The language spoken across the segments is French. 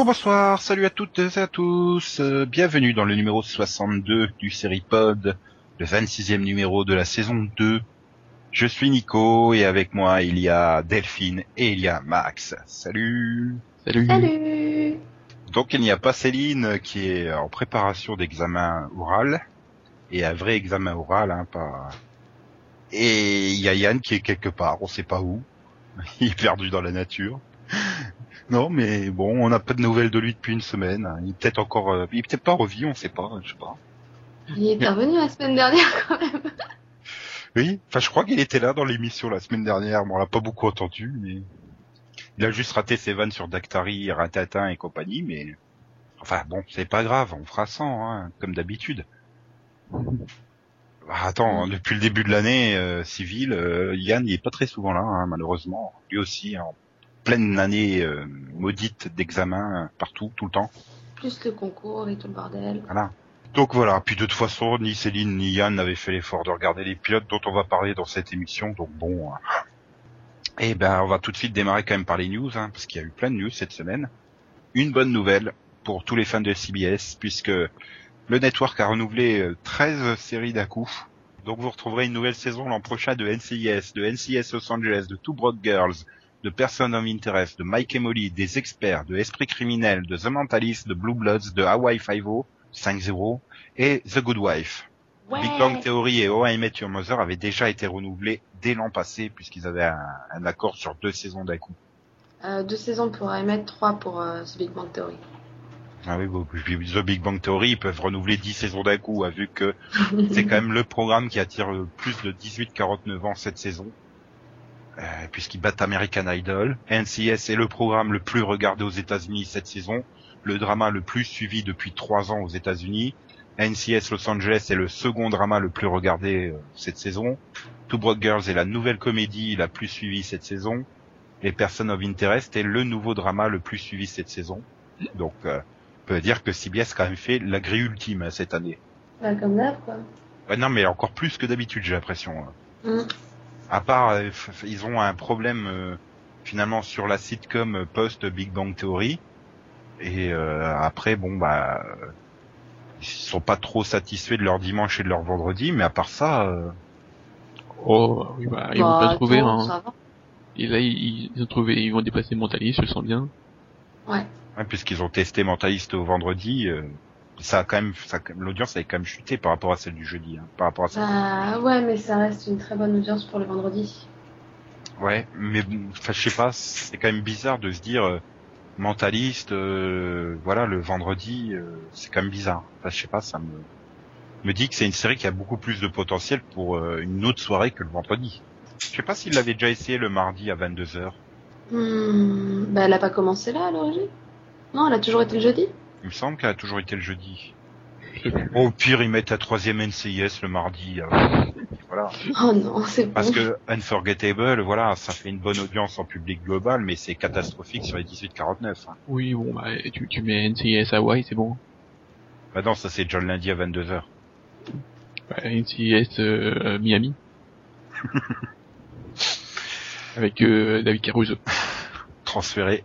Bonjour, bonsoir, salut à toutes et à tous. euh, bienvenue dans le numéro 62 du Seripod, le 26e numéro de la saison 2. Je suis Nico et avec moi il y a Delphine et il y a Max. Salut. Salut. Salut Donc il n'y a pas Céline qui est en préparation d'examen oral et un vrai examen oral, hein, pas. Et il y a Yann qui est quelque part, on sait pas où. Il est perdu dans la nature. Non, mais bon, on n'a pas de nouvelles de lui depuis une semaine. Il est peut-être encore, euh, il est peut-être pas revu, on sait pas, je sais pas. Il est revenu la semaine dernière quand même. Oui, enfin, je crois qu'il était là dans l'émission la semaine dernière, mais on l'a pas beaucoup entendu, mais il a juste raté ses vannes sur Dactari, Ratatin et compagnie, mais enfin bon, c'est pas grave, on fera 100, hein, comme d'habitude. Bah, attends, depuis le début de l'année euh, civile, euh, Yann il est pas très souvent là, hein, malheureusement. Lui aussi, en pleine année euh, maudite d'examen euh, partout, tout le temps. Plus le concours et tout le bordel. Voilà. Donc voilà, puis de toute façon, ni Céline ni Yann n'avaient fait l'effort de regarder les pilotes dont on va parler dans cette émission, donc bon. hein. Eh ben, on va tout de suite démarrer quand même par les news, hein, parce qu'il y a eu plein de news cette semaine. Une bonne nouvelle pour tous les fans de CBS, puisque le network a renouvelé euh, 13 séries d'un coup. Donc vous retrouverez une nouvelle saison l'an prochain de NCIS, de NCIS Los Angeles, de Two Broke Girls, de Person of Interest, de Mike Molly, des experts, de Esprit Criminel, de The Mentalist, de Blue Bloods, de Hawaii Five-O, 5-0, et The Good Wife. Ouais. Big Bang Theory et How I Met Your Mother avaient déjà été renouvelés dès l'an passé puisqu'ils avaient un, un accord sur deux saisons d'un coup. Euh, deux saisons pour émettre, trois pour euh, The Big Bang Theory. Ah oui, The Big Bang Theory, ils peuvent renouveler 10 saisons d'un coup, hein, vu que c'est quand même le programme qui attire plus de 18-49 ans cette saison. Euh, puisqu'ils battent American Idol. NCS est le programme le plus regardé aux États-Unis cette saison, le drama le plus suivi depuis trois ans aux États-Unis. NCS Los Angeles est le second drama le plus regardé euh, cette saison. Two Broke Girls est la nouvelle comédie la plus suivie cette saison. Et Person of Interest est le nouveau drama le plus suivi cette saison. Donc, euh, on peut dire que CBS a quand même fait la grille ultime hein, cette année. Bah, comme d'hab, quoi. Ouais, non, mais encore plus que d'habitude, j'ai l'impression. hein. Mm. À part, euh, ils ont un problème euh, finalement sur la sitcom euh, post Big Bang Theory. Et euh, après, bon bah, ils sont pas trop satisfaits de leur dimanche et de leur vendredi, mais à part ça, euh, Oh, oui, bah, ils Bah, vont pas trouver, attends, hein. ça va. Et là, ils, ils ont trouvé, ils vont déplacer Mentalist, je le sens bien. Ouais. ouais, puisqu'ils ont testé Mentaliste au vendredi, euh, ça a quand même, ça, l'audience avait quand même chuté par rapport à celle du jeudi, hein, par rapport à ça. Bah, ouais, mais ça reste une très bonne audience pour le vendredi. Ouais, mais enfin, je sais pas, c'est quand même bizarre de se dire euh, mentaliste, euh, voilà, le vendredi, euh, c'est quand même bizarre. Enfin, je sais pas, ça me me dit que c'est une série qui a beaucoup plus de potentiel pour une autre soirée que le vendredi. Je sais pas s'il l'avait déjà essayé le mardi à 22h. Hmm, Bah, elle a pas commencé là, à l'origine? Non, elle a toujours été le jeudi? Il me semble qu'elle a toujours été le jeudi. Plus. Bon, au pire, ils mettent la troisième NCIS le mardi. euh, voilà. Oh non, c'est bon. Parce que Unforgettable, voilà, ça fait une bonne audience en public global, mais c'est catastrophique sur les 18-49. Hein. Oui, bon, bah, tu, tu mets NCIS Hawaii, c'est bon. Bah non, ça c'est John lundi à 22h. Bah, NCIS euh, Miami. Avec euh, David Caruso. transféré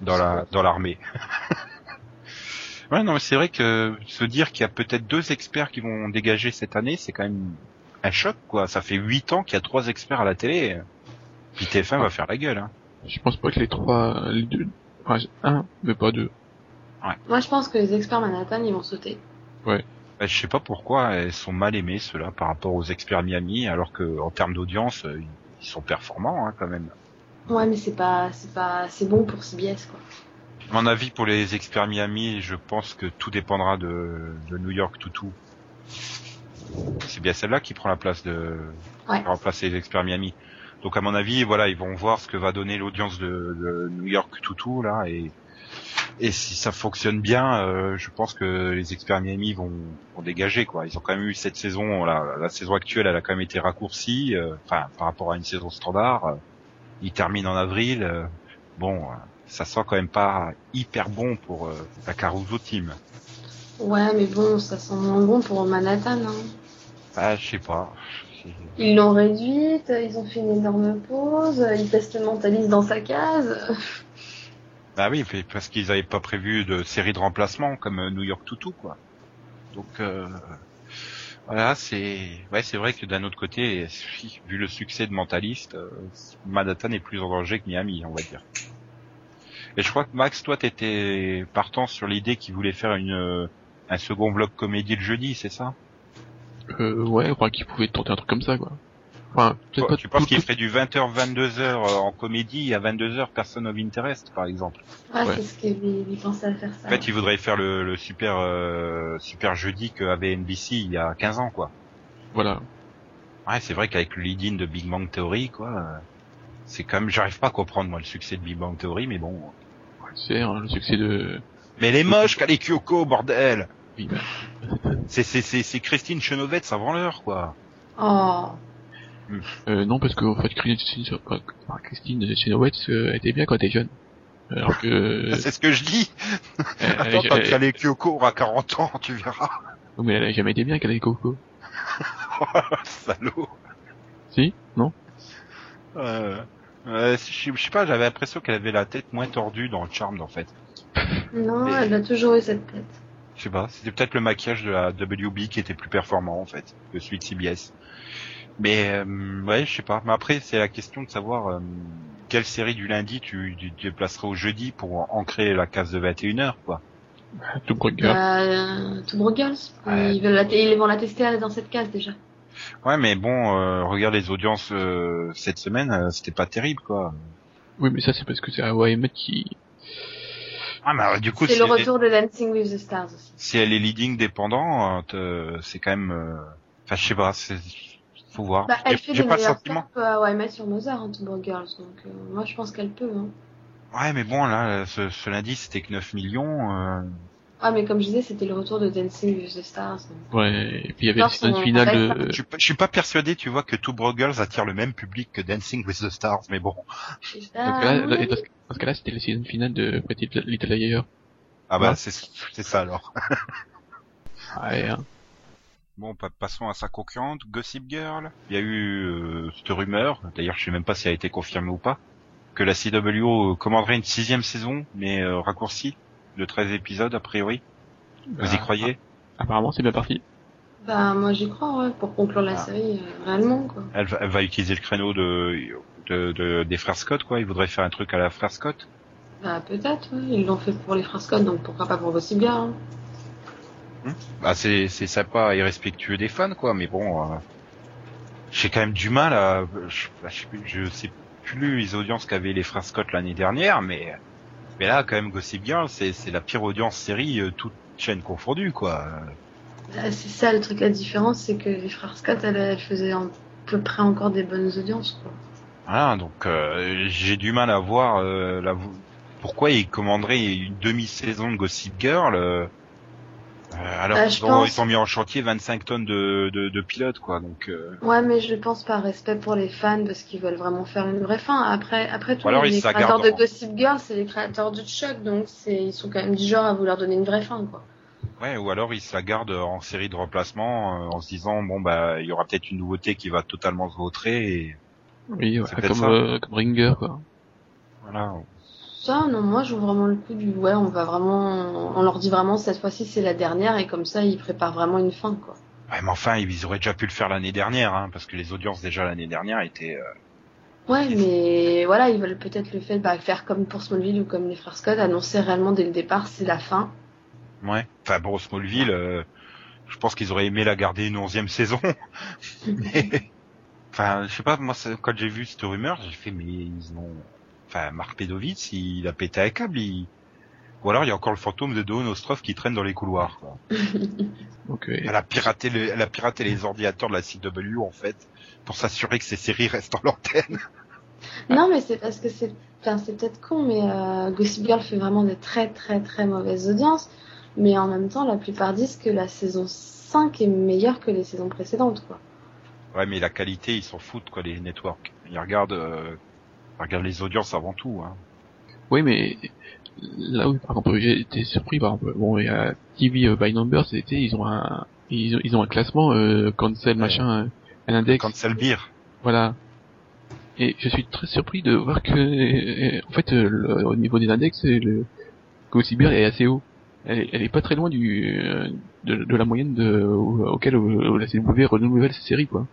dans la dans l'armée. ouais, non, mais c'est vrai que se dire qu'il y a peut-être deux experts qui vont dégager cette année, c'est quand même un choc, quoi. Ça fait huit ans qu'il y a trois experts à la télé. Puis TF1 va faire la gueule, hein. Je pense pas que les trois, les deux, enfin, un, mais pas deux. Moi, je pense que les experts Manhattan, ils vont sauter. Bah, je sais pas pourquoi elles sont mal aimées ceux-là par rapport aux experts Miami, alors que en termes d'audience, euh, ils sont performants hein, quand même. Ouais, mais c'est pas, c'est pas, c'est bon pour CBS, quoi. Mon avis, pour les experts Miami, je pense que tout dépendra de, de New York Toutou. C'est bien celle-là qui prend la place de Ouais. qui remplace les experts Miami. Donc à mon avis, voilà, ils vont voir ce que va donner l'audience de, de New York Toutou là et et si ça fonctionne bien, euh, je pense que les experts Miami vont, vont dégager quoi. Ils ont quand même eu cette saison, la, la saison actuelle, elle a quand même été raccourcie, euh, enfin par rapport à une saison standard. euh, ils terminent en avril. euh, bon, euh, ça sent quand même pas hyper bon pour euh, la Caruso Team. Ouais, mais bon, ça sent moins bon pour Manhattan, hein. Ah, je sais pas. Ils l'ont réduite, ils ont fait une énorme pause, ils mentaliste dans sa case. Bah oui, parce qu'ils avaient pas prévu de série de remplacement comme euh, New York Tutu, quoi. Donc euh, voilà, c'est ouais, c'est vrai que d'un autre côté, vu le succès de Mentalist, euh, Manhattan est plus en danger que Miami, on va dire. Et je crois que Max, toi, t'étais partant sur l'idée qu'il voulait faire une euh, un second bloc comédie le jeudi, c'est ça? Euh, ouais, enfin, qu'ils pouvaient tenter un truc comme ça, quoi. Enfin, Toi, pas Tu penses qu'il ferait du 20h 22h en comédie et à 22h Person of Interest, par exemple? Ouais, Ouais. c'est ce qu'il il pensait à faire ça. En fait, il voudrait faire le, le super euh, super jeudi qu'avait NBC il y a 15 ans, quoi. Voilà. Ouais, c'est vrai qu'avec le lead-in de Big Bang Theory, quoi, euh, c'est quand même, j'arrive pas à comprendre moi le succès de Big Bang Theory, mais bon. C'est hein, le succès de... Mais elle est moche, qu'elle est Kyoko, bordel. Oui, bah, C'est c'est c'est c'est Christine Chenovette avant l'heure, quoi. Oh. euh, non, parce que, en fait, Christine, Christine Chenoweth euh, était bien quand elle était jeune. Alors que... C'est ce que je dis. elle- elle- Attends, quand elle- Kale Kyoko aura 40 ans, tu verras. Oui, mais elle a jamais été bien qu'elle ait Coco. Salaud. Si? Non? Euh, euh, je je sais pas, j'avais l'impression qu'elle avait la tête moins tordue dans le charme, en fait. Non, Mais- elle a toujours eu cette tête. Je sais pas, c'était peut-être le maquillage de la WB qui était plus performant en fait que celui de CBS. Mais euh, ouais, je sais pas. Mais après, c'est la question de savoir euh, quelle série du lundi tu, tu au jeudi pour ancrer la case de 21h quoi. Tout Girl. Bah, euh, Two Broke Girls. Ouais. Ils, veulent la ils vont la tester dans cette case déjà. Ouais, mais bon, euh, regarde les audiences euh, cette semaine, euh, c'était pas terrible quoi. Oui, mais ça, c'est parce que c'est AOM qui... Ah, mais euh, du coup, C'est si, le est- retour de Dancing with the Stars aussi. si elle est leading dépendant, euh, te- c'est quand même. euh, Enfin, je sais pas, c'est faut voir. Bah, elle fait des pas le meilleurs How I Met Your Mother, hein, Girls. Donc, euh, moi, je pense qu'elle peut. Hein. Ouais, mais bon, là, ce, ce lundi, c'était que 9 millions. Ah, mais comme je disais, c'était le retour de Dancing with the Stars. donc. Ouais, et puis il y avait Non, la saison son- finale de... Je suis, pas, je suis pas persuadé, tu vois, que Two Broke Girls attire le même public que Dancing with the Stars, mais bon. Ce cas-là, oui. dans ce- dans ce cas-là, c'était la saison finale de Pretty Little Liars. Ah bah, Ouais. c'est ça alors. Ouais, hein. Bon, pa- passons à sa concurrente, Gossip Girl. Il y a eu euh, cette rumeur, d'ailleurs je sais même pas si elle a été confirmée ou pas, que la CW commanderait une sixième saison, mais euh, raccourcie, de 13 épisodes a priori. Vous y Bah, croyez? Apparemment, c'est bien parti. Bah, moi, j'y crois, ouais, pour conclure la Ah. série, euh, réellement, quoi. elle, va- elle va utiliser le créneau de, de, de- des frères Scott, quoi. Ils voudraient faire un truc à la frère Scott? Bah, peut-être, ouais. Ils l'ont fait pour les frères Scott, donc pourquoi pas pour Gossip hein. Bah c'est c'est sympa et respectueux des fans quoi, mais bon, euh, j'ai quand même du mal à, je, je, sais plus- je sais plus les audiences qu'avaient les frères Scott l'année dernière, mais mais là quand même Gossip Girl c'est c'est la pire audience série euh, toute chaîne confondue quoi. Bah, c'est ça, le truc, la différence, c'est que les frères Scott, elles, elles faisaient à peu près encore des bonnes audiences, quoi. Voilà donc euh, j'ai du mal à voir euh, la, pourquoi ils commanderaient une demi-saison de Gossip Girl. Euh, alors Bah, qu'ils ont, pense- ils ont mis en chantier 25 tonnes de, de, de pilotes quoi donc euh, Ouais, mais je pense par respect pour les fans, parce qu'ils veulent vraiment faire une vraie fin. Après, après tout, alors, les ils créateurs de. Gossip Girl, c'est les créateurs de Chuck, donc c'est, ils sont quand même du genre à vouloir donner une vraie fin, quoi. Ouais, ou alors ils se la gardent en série de remplacement euh, en se disant bon bah il y aura peut-être une nouveauté qui va totalement se vautrer et Oui, ouais, comme, euh, comme Ringer, quoi. voilà. Ça, non, moi, je vois vraiment le coup du, ouais, on va vraiment, on leur dit vraiment, cette fois-ci, c'est la dernière, et comme ça, ils préparent vraiment une fin, quoi. Ouais, mais enfin ils auraient déjà pu le faire l'année dernière hein, parce que les audiences déjà l'année dernière étaient euh, Ouais, mais voilà, ils veulent peut-être le fait, bah, faire comme pour Smallville ou comme les frères Scott, annoncer réellement dès le départ, c'est la fin. ouais. Enfin bon Smallville, euh, je pense qu'ils auraient aimé la garder une onzième saison. mais enfin je sais pas moi quand j'ai vu cette rumeur j'ai fait mais ils ont enfin Marc Pedovitz il a pété un câble il... ou alors il y a encore le fantôme de Dawn Ostrov qui traîne dans les couloirs. Quoi. Donc, Elle a piraté, le- elle a piraté les ordinateurs de la CW en fait pour s'assurer que ces séries restent en l'antenne. Non, mais c'est parce que c'est, enfin, c'est peut-être con, mais euh, Gossip Girl fait vraiment des très très très mauvaises audiences. Mais en même temps, la plupart disent que la saison 5 est meilleure que les saisons précédentes, quoi. Ouais, mais la qualité, ils s'en foutent quoi les networks. Ils regardent, euh, ils regardent les audiences avant tout. Hein. oui, mais là où, par exemple, j'ai été surpris, par exemple, bon, il y a TV euh, by Number, c'était, ils ont un, ils ont, ils ont un classement, euh, cancel, machin, euh, un index, Cancel Beer. voilà. Et je suis très surpris de voir que, euh, en fait, euh, le- au niveau des index, le Gossip Girl est assez haut. Elle est, elle est pas très loin du euh, de, de la moyenne de, au- auquel la CW renouvelle ses séries, quoi.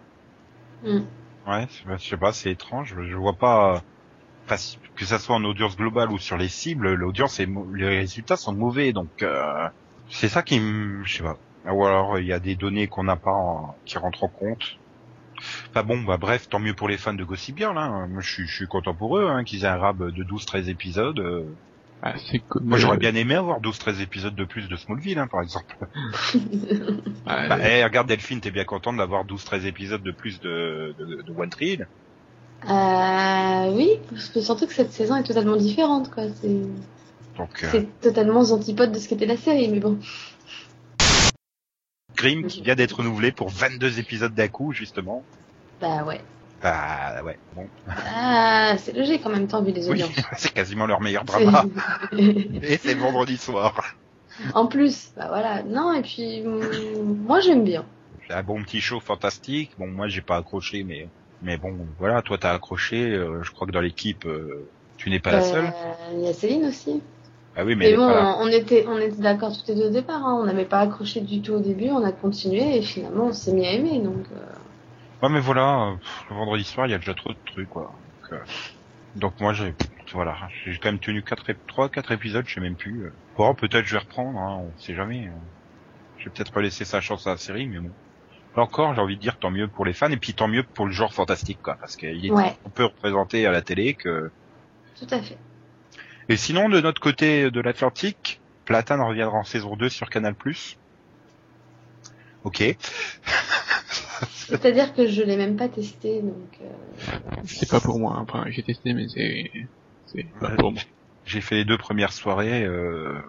Mm. Ouais, je sais pas- c'est étrange. Je vois pas, que ça soit en audience globale ou sur les cibles, l'audience mau- les résultats sont mauvais, donc euh, c'est ça qui je sais pas. Ou alors il y a des données qu'on n'a pas, qui rentrent en compte. Enfin bon, bah bref, tant mieux pour les fans de Gossip Girl. Hein. Je suis, content pour eux, hein, qu'ils aient un rab de 12-13 épisodes. Euh. Ah, Moi, j'aurais euh, bien aimé avoir 12-13 épisodes de plus de Smallville, hein, par exemple. ah, Bah, eh, regarde Delphine, t'es bien contente d'avoir 12-13 épisodes de plus de, de, de One Tree Hill. Euh, oui, parce que surtout que cette saison est totalement différente, quoi. C'est Donc, euh, c'est totalement aux antipodes de ce qu'était la série, mais bon. Grimm qui vient d'être renouvelé pour 22 épisodes d'un coup, justement. Bah ouais. Bah ouais, bon. Ah, c'est logique en même temps, vu les Oui, audiences. c'est quasiment leur meilleur drama. Et c'est vendredi soir. en plus, bah voilà. Non, et puis, mm, moi j'aime bien. C'est un bon petit show fantastique. Bon, moi j'ai pas accroché, mais mais bon, voilà, toi t'as accroché. euh, je crois que dans l'équipe, euh, tu n'es pas la seule. Euh, Il y a Céline aussi. Ah oui, mais Mais bon, on était, on était d'accord tous les deux au départ. Hein. On n'avait pas accroché du tout au début, on a continué et finalement on s'est mis à aimer. Donc, euh, Ouais, mais voilà, pff, le vendredi soir, il y a déjà trop de trucs, quoi. Donc, euh, donc moi j'ai, voilà, j'ai quand même tenu quatre, trois, quatre épisodes, je sais même plus. euh. Bon, peut-être je vais reprendre, hein, on sait jamais. euh. Je vais peut-être laisser sa chance à la série, mais bon. Là encore, j'ai envie de dire tant mieux pour les fans et puis tant mieux pour le genre fantastique, quoi, parce qu'il est Ouais. on peut représenter à la télé que. tout à fait. Et sinon, de notre côté de l'Atlantique, Platane reviendra en saison 2 sur Canal+. Ok. C'est-à-dire que je l'ai même pas testé, donc. euh, c'est pas pour moi. Enfin, j'ai testé, mais c'est c'est pas Ouais. pour moi. J'ai fait les deux premières soirées. euh,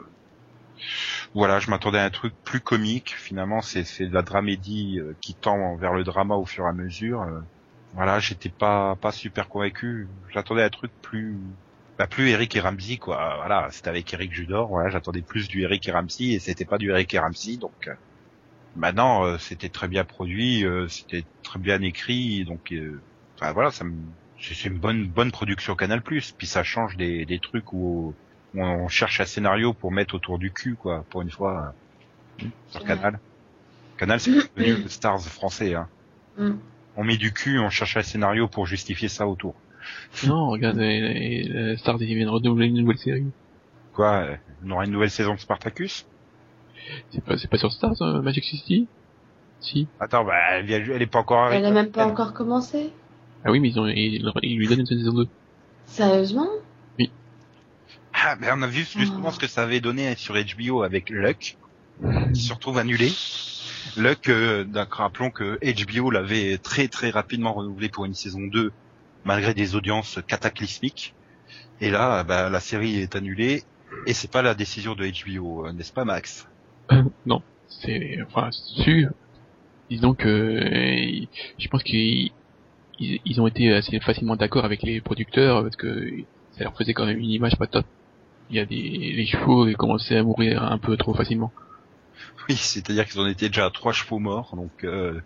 Voilà, je m'attendais à un truc plus comique. Finalement, c'est c'est de la dramédie euh, qui tend vers le drama au fur et à mesure. euh. Voilà, j'étais pas pas super convaincu. J'attendais un truc plus bah, plus Eric et Ramsey quoi. Voilà, c'était avec Eric Judor. Voilà, j'attendais plus du Eric et Ramsey et c'était pas du Eric et Ramsey. Donc euh, maintenant, euh, c'était très bien produit, euh, c'était très bien écrit. Donc euh, enfin voilà, ça me c'est c'est une bonne bonne production Canal+. Puis ça change des des trucs où où on cherche un scénario pour mettre autour du cul, quoi, pour une fois, euh, sur. Canal. Canal, c'est devenu le Stars français, hein. mm. On met du cul, on cherche un scénario pour justifier ça autour. Non, regarde, les, les, les Stars ils viennent renouveler une nouvelle série. Quoi, on aura une nouvelle saison de Spartacus? C'est pas c'est pas sur Stars euh, Magic City? Si. Attends, bah, elle, vient- elle est pas encore Elle arrêtée. a même pas encore commencé. Ah oui, mais ils ont ils, ils lui donnent une saison 2. Sérieusement? Ah, mais on a vu justement Oh. ce que ça avait donné sur HBO avec Luck, qui se retrouve annulé. Luck, euh, d'accord, rappelons que HBO l'avait très très rapidement renouvelé pour une saison 2, malgré des audiences cataclysmiques. Et là, bah, la série est annulée, et c'est pas la décision de HBO, euh, n'est-ce pas Max? non, c'est enfin sûr. Disons que euh, je pense qu'ils ils, ils ont été assez facilement d'accord avec les producteurs parce que ça leur faisait quand même une image pas top. Il y a des les chevaux qui commençaient à mourir un peu trop facilement. Oui, c'est-à-dire qu'ils en étaient déjà à trois chevaux morts, donc... euh,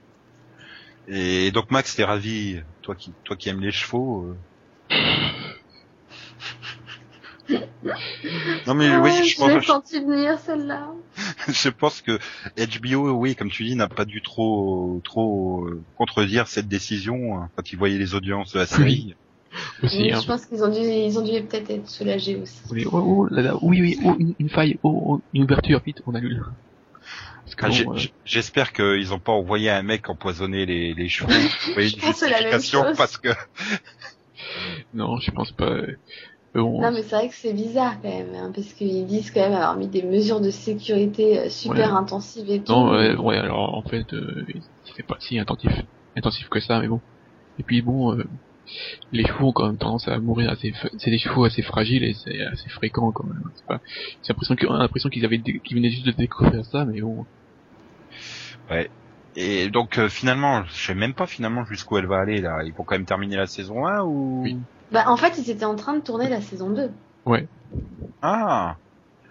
Et donc Max, t'es ravi, toi qui toi qui aimes les chevaux. euh. Non mais Ah, oui, je l'ai pense, senti venir celle-là. je pense que HBO, oui, comme tu dis, n'a pas dû trop trop euh, contredire cette décision hein, quand ils voyaient les audiences de la série. Aussi, Oui, hein. je pense qu'ils ont dû, ils ont dû peut-être être soulagés aussi. Oui, oh, oh, là, là, oui, oui, oh, une, une faille, oh, oh, une ouverture, vite, on annule. Ah, j'ai- euh, J'espère qu'ils ont pas envoyé un mec empoisonner les, les chevaux. Je pense que c'est la même chose. parce que non, je pense pas. Bon, Non, mais c'est vrai que c'est bizarre quand même, hein, parce qu'ils disent quand même avoir mis des mesures de sécurité euh, super Ouais. intensives et tout. non, ouais, ouais, alors en fait, euh, c'est pas si intensif, intensif que ça, mais bon. Et puis bon, euh, les chevaux ont quand même tendance à mourir assez, c'est des chevaux assez fragiles et c'est assez fréquent quand même. C'est pas, j'ai l'impression qu'on a l'impression qu'ils avaient, qu'ils venaient juste de découvrir ça, mais bon. et donc euh, finalement, je sais même pas finalement jusqu'où elle va aller là. Ils vont quand même terminer la saison 1 ou? Oui. Bah, en fait, ils étaient en train de tourner la saison 2. Ah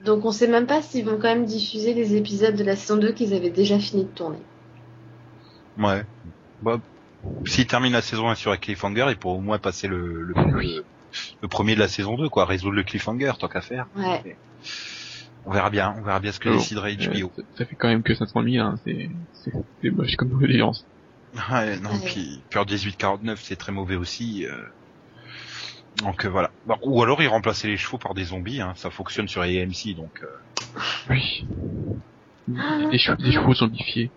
Donc on sait même pas s'ils vont quand même diffuser les épisodes de la saison 2 qu'ils avaient déjà fini de tourner. ouais. Bah, S'il termine la saison 1 sur un cliffhanger, il pourra au moins passer le, le, le, le premier de la saison 2, quoi, résoudre le cliffhanger, tant qu'à faire. Ouais. On verra bien, on verra bien ce que déciderait HBO. Euh, ça, ça fait quand même que 500 000, hein. c'est, c'est, c'est moche comme audience. Ouais, non, Ouais. puis Pure 1849, c'est très mauvais aussi. euh. Donc euh, voilà. Bon, ou alors ils remplaçaient les chevaux par des zombies, hein. ça fonctionne sur AMC, donc euh, Oui. Ah. Des chevaux, des chevaux zombifiés.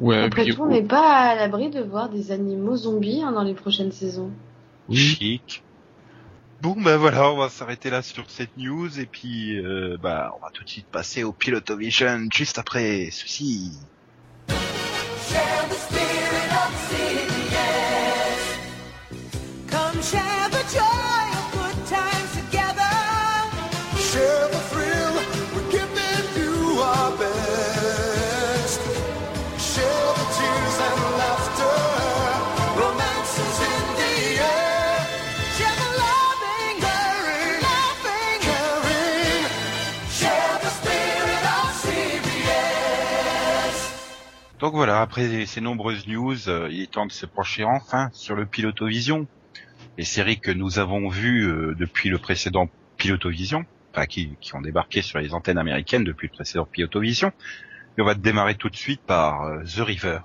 Ouais, Après puis- tout, on n'est pas à l'abri de voir des animaux zombies hein, dans les prochaines saisons. oui. chic. Bon ben voilà, on va s'arrêter là sur cette news et puis euh, bah on va tout de suite passer au Pilotovision juste après ceci. Donc voilà, après ces nombreuses news, euh, il est temps de se pencher enfin sur le Pilotovision. Les séries que nous avons vues euh, depuis le précédent Pilotovision, enfin qui, qui ont débarqué sur les antennes américaines depuis le précédent Pilotovision. Et on va démarrer tout de suite par euh, The River,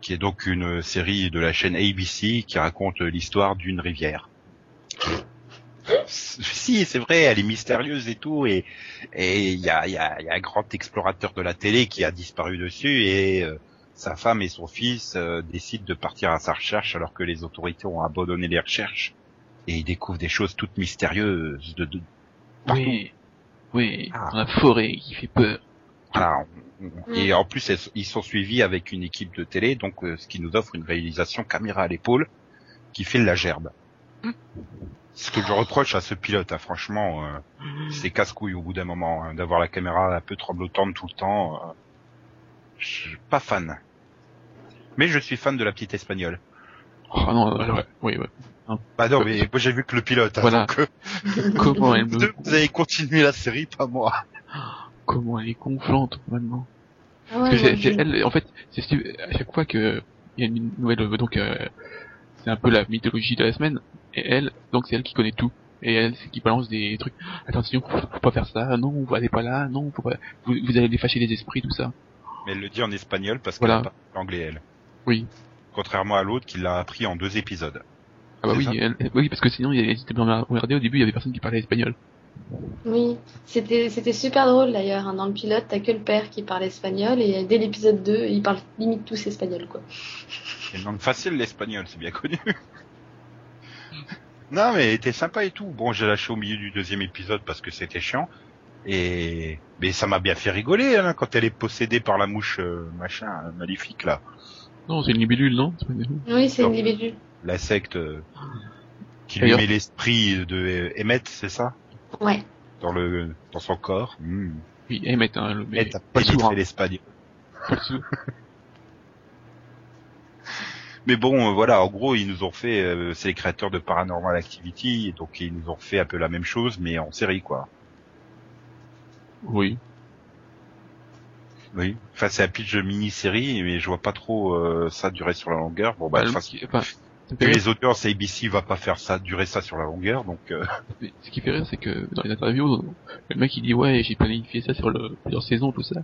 qui est donc une série de la chaîne ABC qui raconte l'histoire d'une rivière. Si, c'est vrai, elle est mystérieuse et tout, et et il y a, y, a, y a un grand explorateur de la télé qui a disparu dessus, et euh, sa femme et son fils euh, décident de partir à sa recherche alors que les autorités ont abandonné les recherches, et ils découvrent des choses toutes mystérieuses de, de partout. Oui. Oui. Ah. Dans la forêt qui fait peur. Voilà, on- on- Et en plus, elles- ils sont suivis avec une équipe de télé, donc euh, ce qui nous offre une réalisation caméra à l'épaule qui fait la gerbe. Ce que je reproche à ce pilote, hein, franchement, euh, c'est casse-couille au bout d'un moment, hein, d'avoir la caméra un peu tremblotante tout le temps. euh, je suis pas fan. Mais je suis fan de la petite espagnole. Oh non, alors, ouais, oui, ouais. Bah non, mais moi j'ai vu que le pilote. hein, Voilà. donc, euh, Comment elle vous, me, vous avez continué la série, pas moi. comment elle est gonflante, maintenant. Ah ouais, Parce que moi, c'est- elle, en fait, c'est à chaque fois que il y a une nouvelle, donc euh, c'est un peu la mythologie de la semaine. Et elle, donc c'est elle qui connaît tout. Et elle, c'est qui balance des trucs. Attention, faut, faut pas faire ça. Non, vous allez pas là. Non, faut pas. Vous, vous allez fâcher les esprits, tout ça. Mais elle le dit en espagnol parce qu'elle Voilà. a pas l'anglais elle. Oui. Contrairement à l'autre qui l'a appris en deux épisodes. Ah bah oui, elle- oui, parce que sinon, il c'était bien au début, il y avait personne qui parlait espagnol. Oui, c'était c'était super drôle d'ailleurs. hein. Dans le pilote, t'as que le père qui parle espagnol et dès l'épisode 2, ils parlent limite tous espagnol quoi. C'est une langue facile l'espagnol, c'est bien connu. non mais était sympa et tout. Bon, j'ai lâché au milieu du deuxième épisode parce que c'était chiant. Et mais ça m'a bien fait rigoler hein, quand elle est possédée par la mouche euh, machin euh, maléfique là, Non, c'est une libellule, non? C'est pas une- Oui, c'est une Non. libellule. l'insecte euh, qui lui met l'esprit de euh, Emmett, c'est ça, Ouais. dans le dans son corps. Hmm. Oui, Emmett, hein, le, mais Emmett a pas pénétré l'espagnol. Mais bon, euh, voilà, en gros, ils nous ont fait, euh, c'est les créateurs de Paranormal Activity, donc ils nous ont fait un peu la même chose, mais en série, quoi. Oui. Oui. Enfin, c'est un pitch de mini-série, mais je vois pas trop euh, ça durer sur la longueur. Bon, bah, Bah, le- enfin, ça rire, les audiences, ABC va pas faire ça, durer ça sur la longueur, donc. euh, mais ce qui fait rire, c'est que dans les interviews, le mec il dit ouais, j'ai planifié ça sur le, plusieurs saisons, tout ça.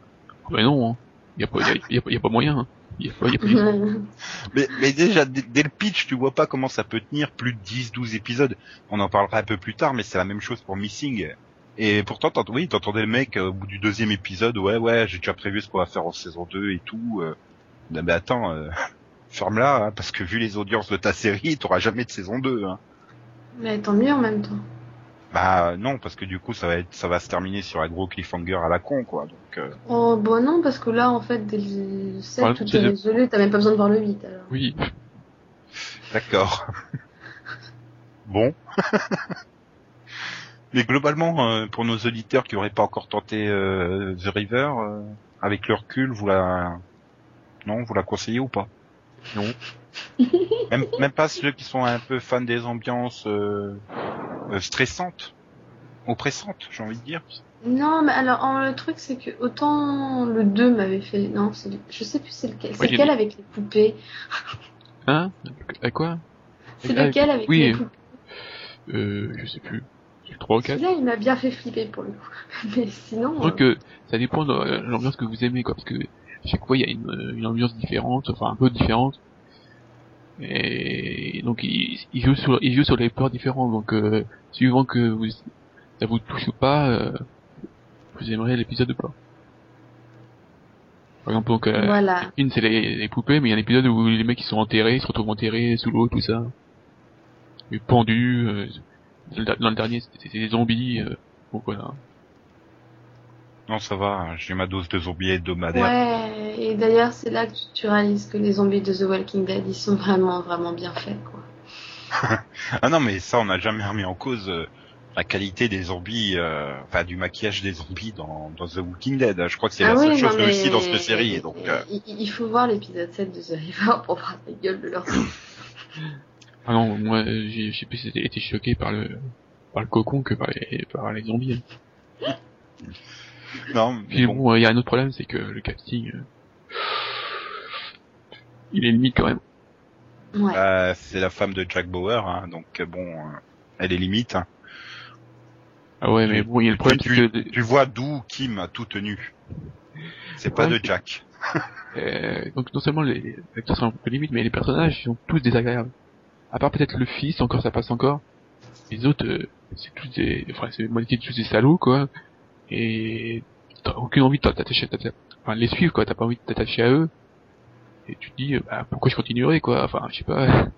Ben non, hein. y a pas, y a, y a pas- y a pas moyen. hein. Y a pas, y a pas Mais, mais déjà, dès, le pitch, tu vois pas comment ça peut tenir plus de 10-12 épisodes. On en parlera un peu plus tard, mais c'est la même chose pour Missing. Et pourtant, oui, t'entendais le mec euh, au bout du deuxième épisode, ouais, ouais, j'ai déjà prévu ce qu'on va faire en saison 2 et tout. Euh, non, mais attends, euh, ferme-la, hein, parce que vu les audiences de ta série, t'auras jamais de saison 2. Hein. Mais tant mieux en même temps. Bah non, parce que du coup, ça va être, ça va se terminer sur un gros cliffhanger à la con, quoi. Donc, euh, Oh bon non, parce que là en fait, dès le 7, Voilà, tout est résolu, t'as même pas besoin de voir le 8 alors. Oui. D'accord. bon. Mais globalement, euh, pour nos auditeurs qui n'auraient pas encore tenté euh, The River, euh, avec le recul, vous la, non, vous la conseillez ou pas? Non. même, même pas ceux qui sont un peu fans des ambiances euh, euh, stressantes, oppressantes, j'ai envie de dire. Non, mais alors en- le truc c'est que autant le 2 m'avait fait. Non, le- je sais plus c'est lequel. C'est lequel avec les poupées? Hein? À quoi? C'est Ah, lequel avec oui. les poupées? Euh, je sais plus. C'est le 3 ou 4 Celui-là, il m'a bien fait flipper pour le coup. Mais sinon. Je trouve que ça dépend de euh, l'ambiance que vous aimez, quoi, parce que chaque fois il y a une, euh, une ambiance différente, enfin un peu différente. Et donc il, il joue sur il joue sur les peurs différents, donc euh, suivant que vous ça vous touche ou pas, euh, vous aimerez l'épisode ou pas. Par exemple, donc, euh, Voilà. une c'est les, les poupées, mais il y a un épisode où les mecs ils sont enterrés, ils se retrouvent enterrés sous l'eau, tout ça. Et pendus. euh, dans le- dernier c'était c'était des zombies. Euh, donc voilà. Non, ça va, j'ai ma dose de zombies hebdomadaire. Ouais, et d'ailleurs, c'est là que tu, tu réalises que les zombies de The Walking Dead, ils sont vraiment, vraiment bien faits, quoi. Ah non, mais ça, on n'a jamais remis en cause euh, la qualité des zombies, euh, enfin du maquillage des zombies dans, dans The Walking Dead. Je crois que c'est la Ah seule oui, chose réussie dans cette série. et Donc, euh, il, il faut voir l'épisode 7 de The River pour voir la gueule de leur Ah non, moi, j'ai, plus été, été choqué par le, par le cocon que par les, par les zombies. non, mais Puis bon. bon, il y a un autre problème, c'est que le casting, euh, il est limite quand même. Ouais. Euh, c'est la femme de Jack Bauer, hein, donc euh, bon, euh, elle est limite. hein. Ah ouais, Tu- mais bon, il y a le problème, tu, que, tu vois d'où Kim a tout tenu. C'est pas de Jack. euh, donc non seulement les, les acteurs sont un peu limites, mais les personnages sont tous désagréables. À part peut-être le fils, encore ça passe encore. Les autres, euh, c'est tous des, enfin, c'est moitié tous des salauds, quoi. Et t'as aucune envie de t'attacher, enfin, de les suivre, quoi. T'as pas envie de t'attacher à eux. Et tu te dis, bah, pourquoi je continuerai, quoi? Enfin, je sais pas.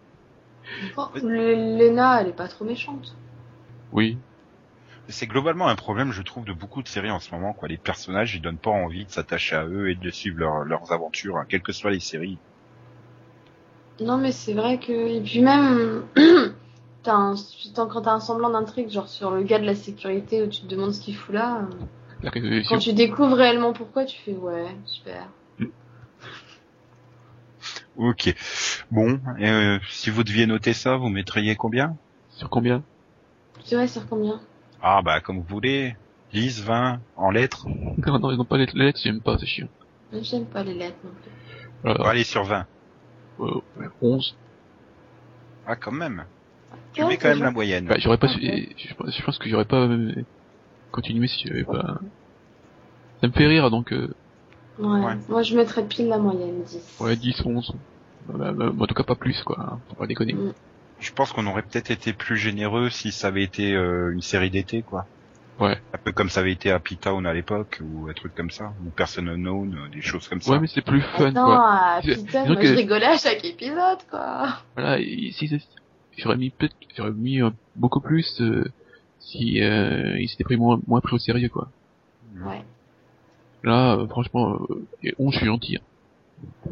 Lena, elle est pas trop méchante. oui. C'est globalement un problème, je trouve, de beaucoup de séries en ce moment. Quoi. Les personnages, ils donnent pas envie de s'attacher à eux et de suivre leur- leurs aventures, hein, quelles que soient les séries. Non, mais c'est vrai que. Et puis même. t'as un... Quand t'as un semblant d'intrigue, genre sur le gars de la sécurité où tu te demandes ce qu'il fout là. euh. Quand tu découvres réellement pourquoi, tu fais ouais, super. Ok. Bon, et, euh, si vous deviez noter ça, vous mettriez combien? Sur combien? Tu vois, sur combien? Ah bah comme vous voulez. 10, 20, en lettres Non, non, ils ont pas les lettres, j'aime pas, c'est chiant. J'aime pas les lettres non plus. Voilà. Allez sur 20. Euh, ouais, 11. Ah quand même. Tu mets quand même la moyenne. Bah, j'aurais pas su... Je, pense- que j'aurais pas continué si j'avais pas... Ça me fait rire, donc, euh, Ouais. Ouais. Moi, je mettrais pile la moyenne, 10. ouais, 10, 11. Bah, bah, en tout cas, pas plus, quoi. hein, Faut pas déconner. Mm. Je pense qu'on aurait peut-être été plus généreux si ça avait été euh, une série d'été, quoi. Ouais. Un peu comme ça avait été Happy Town à l'époque, ou un truc comme ça, ou Person Unknown, euh, des choses comme ça. Ouais, mais c'est plus fun, Attends, quoi. disons moi, que- je rigolais à chaque épisode, quoi. Voilà, et si c'est- j'aurais mis peut-être, j'aurais mis euh, beaucoup plus euh, si euh, il s'était pris moins, moins pris au sérieux, quoi. Ouais. Là, euh, franchement, euh, et 11, je suis gentil. hein.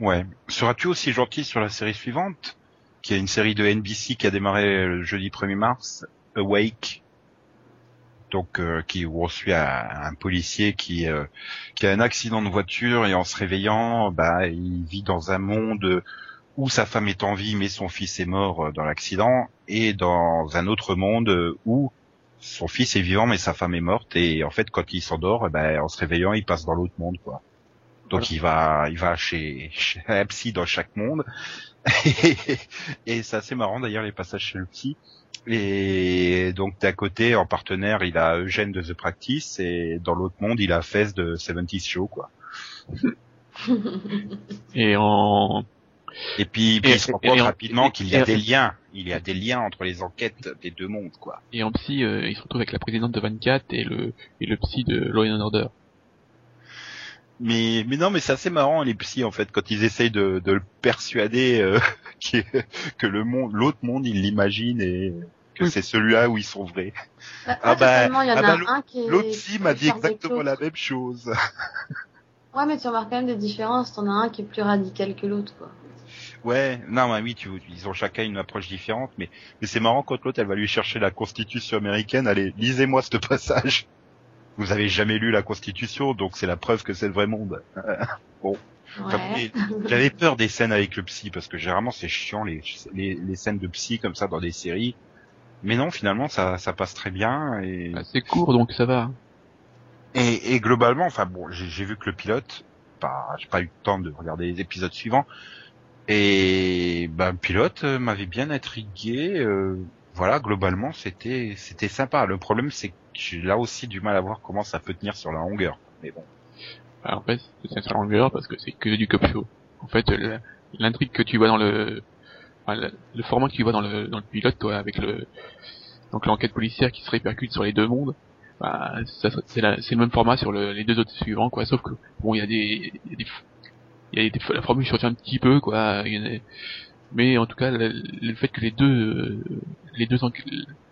Ouais. Seras-tu aussi gentil sur la série suivante, qui est une série de NBC qui a démarré le jeudi 1er mars, Awake. Donc, euh, qui où on suit un, un policier qui euh, qui a un accident de voiture et en se réveillant, bah, il vit dans un monde où sa femme est en vie mais son fils est mort euh, dans l'accident et dans un autre monde euh, où son fils est vivant mais sa femme est morte et en fait quand il s'endort, eh ben, en se réveillant il passe dans l'autre monde quoi. Donc il va il va chez, chez un psy dans chaque monde et, et c'est assez marrant d'ailleurs les passages chez le psy. Et donc d'un côté en partenaire il a Eugène de The Practice et dans l'autre monde il a Fez de 70 Show quoi. Et en, Et puis, puis Et- il se rend compte rapidement qu'il y a et- des liens. Il y a des liens entre les enquêtes des deux mondes, quoi. et en psy, euh, il se retrouve avec la présidente de 24 et le, et le psy de Law and Order. Mais, mais non, mais c'est assez marrant les psys en fait quand ils essayent de, de le persuader euh, que le monde, l'autre monde, ils l'imaginent et que Oui. c'est celui-là où ils sont vrais. Bah, Ah bah- ah bah, l'autre- est. Psy m'a dit exactement la même chose. Ouais, mais tu remarques quand même des différences. T'en as un qui est plus radical que l'autre, quoi. Ouais, non, mais oui, tu, ils ont chacun une approche différente, mais, mais c'est marrant quand l'autre, elle va lui chercher la Constitution américaine. Allez, lisez-moi ce passage. Vous avez jamais lu la Constitution, donc c'est la preuve que c'est le vrai monde. Ouais. Enfin, mais J'avais peur des scènes avec le psy parce que généralement c'est chiant les, les, les scènes de psy comme ça dans des séries. Mais non, finalement ça, ça passe très bien et, Bah, c'est court, donc ça va. et, et globalement, enfin bon, j'ai j'ai vu que le pilote, pas, j'ai pas eu le temps de regarder les épisodes suivants. Et ben, le pilote euh, m'avait bien intrigué. euh, voilà, globalement, c'était c'était sympa. Le problème, c'est que j'ai là aussi du mal à voir comment ça peut tenir sur la longueur. Mais bon. Bah, en fait, c'est sa longueur parce que c'est que du cop show. En fait, l'intrigue que tu vois dans le, le, format que tu vois dans le, dans le pilote, toi, avec le, donc l'enquête policière qui se répercute sur les deux mondes, bah, c'est la- le même format sur le- les deux autres suivants, quoi. Sauf que, bon, il y a des, y a des, il y a des, la formule change un petit peu, quoi. mais en tout cas, le, fait que les deux, euh, les deux enquêtes,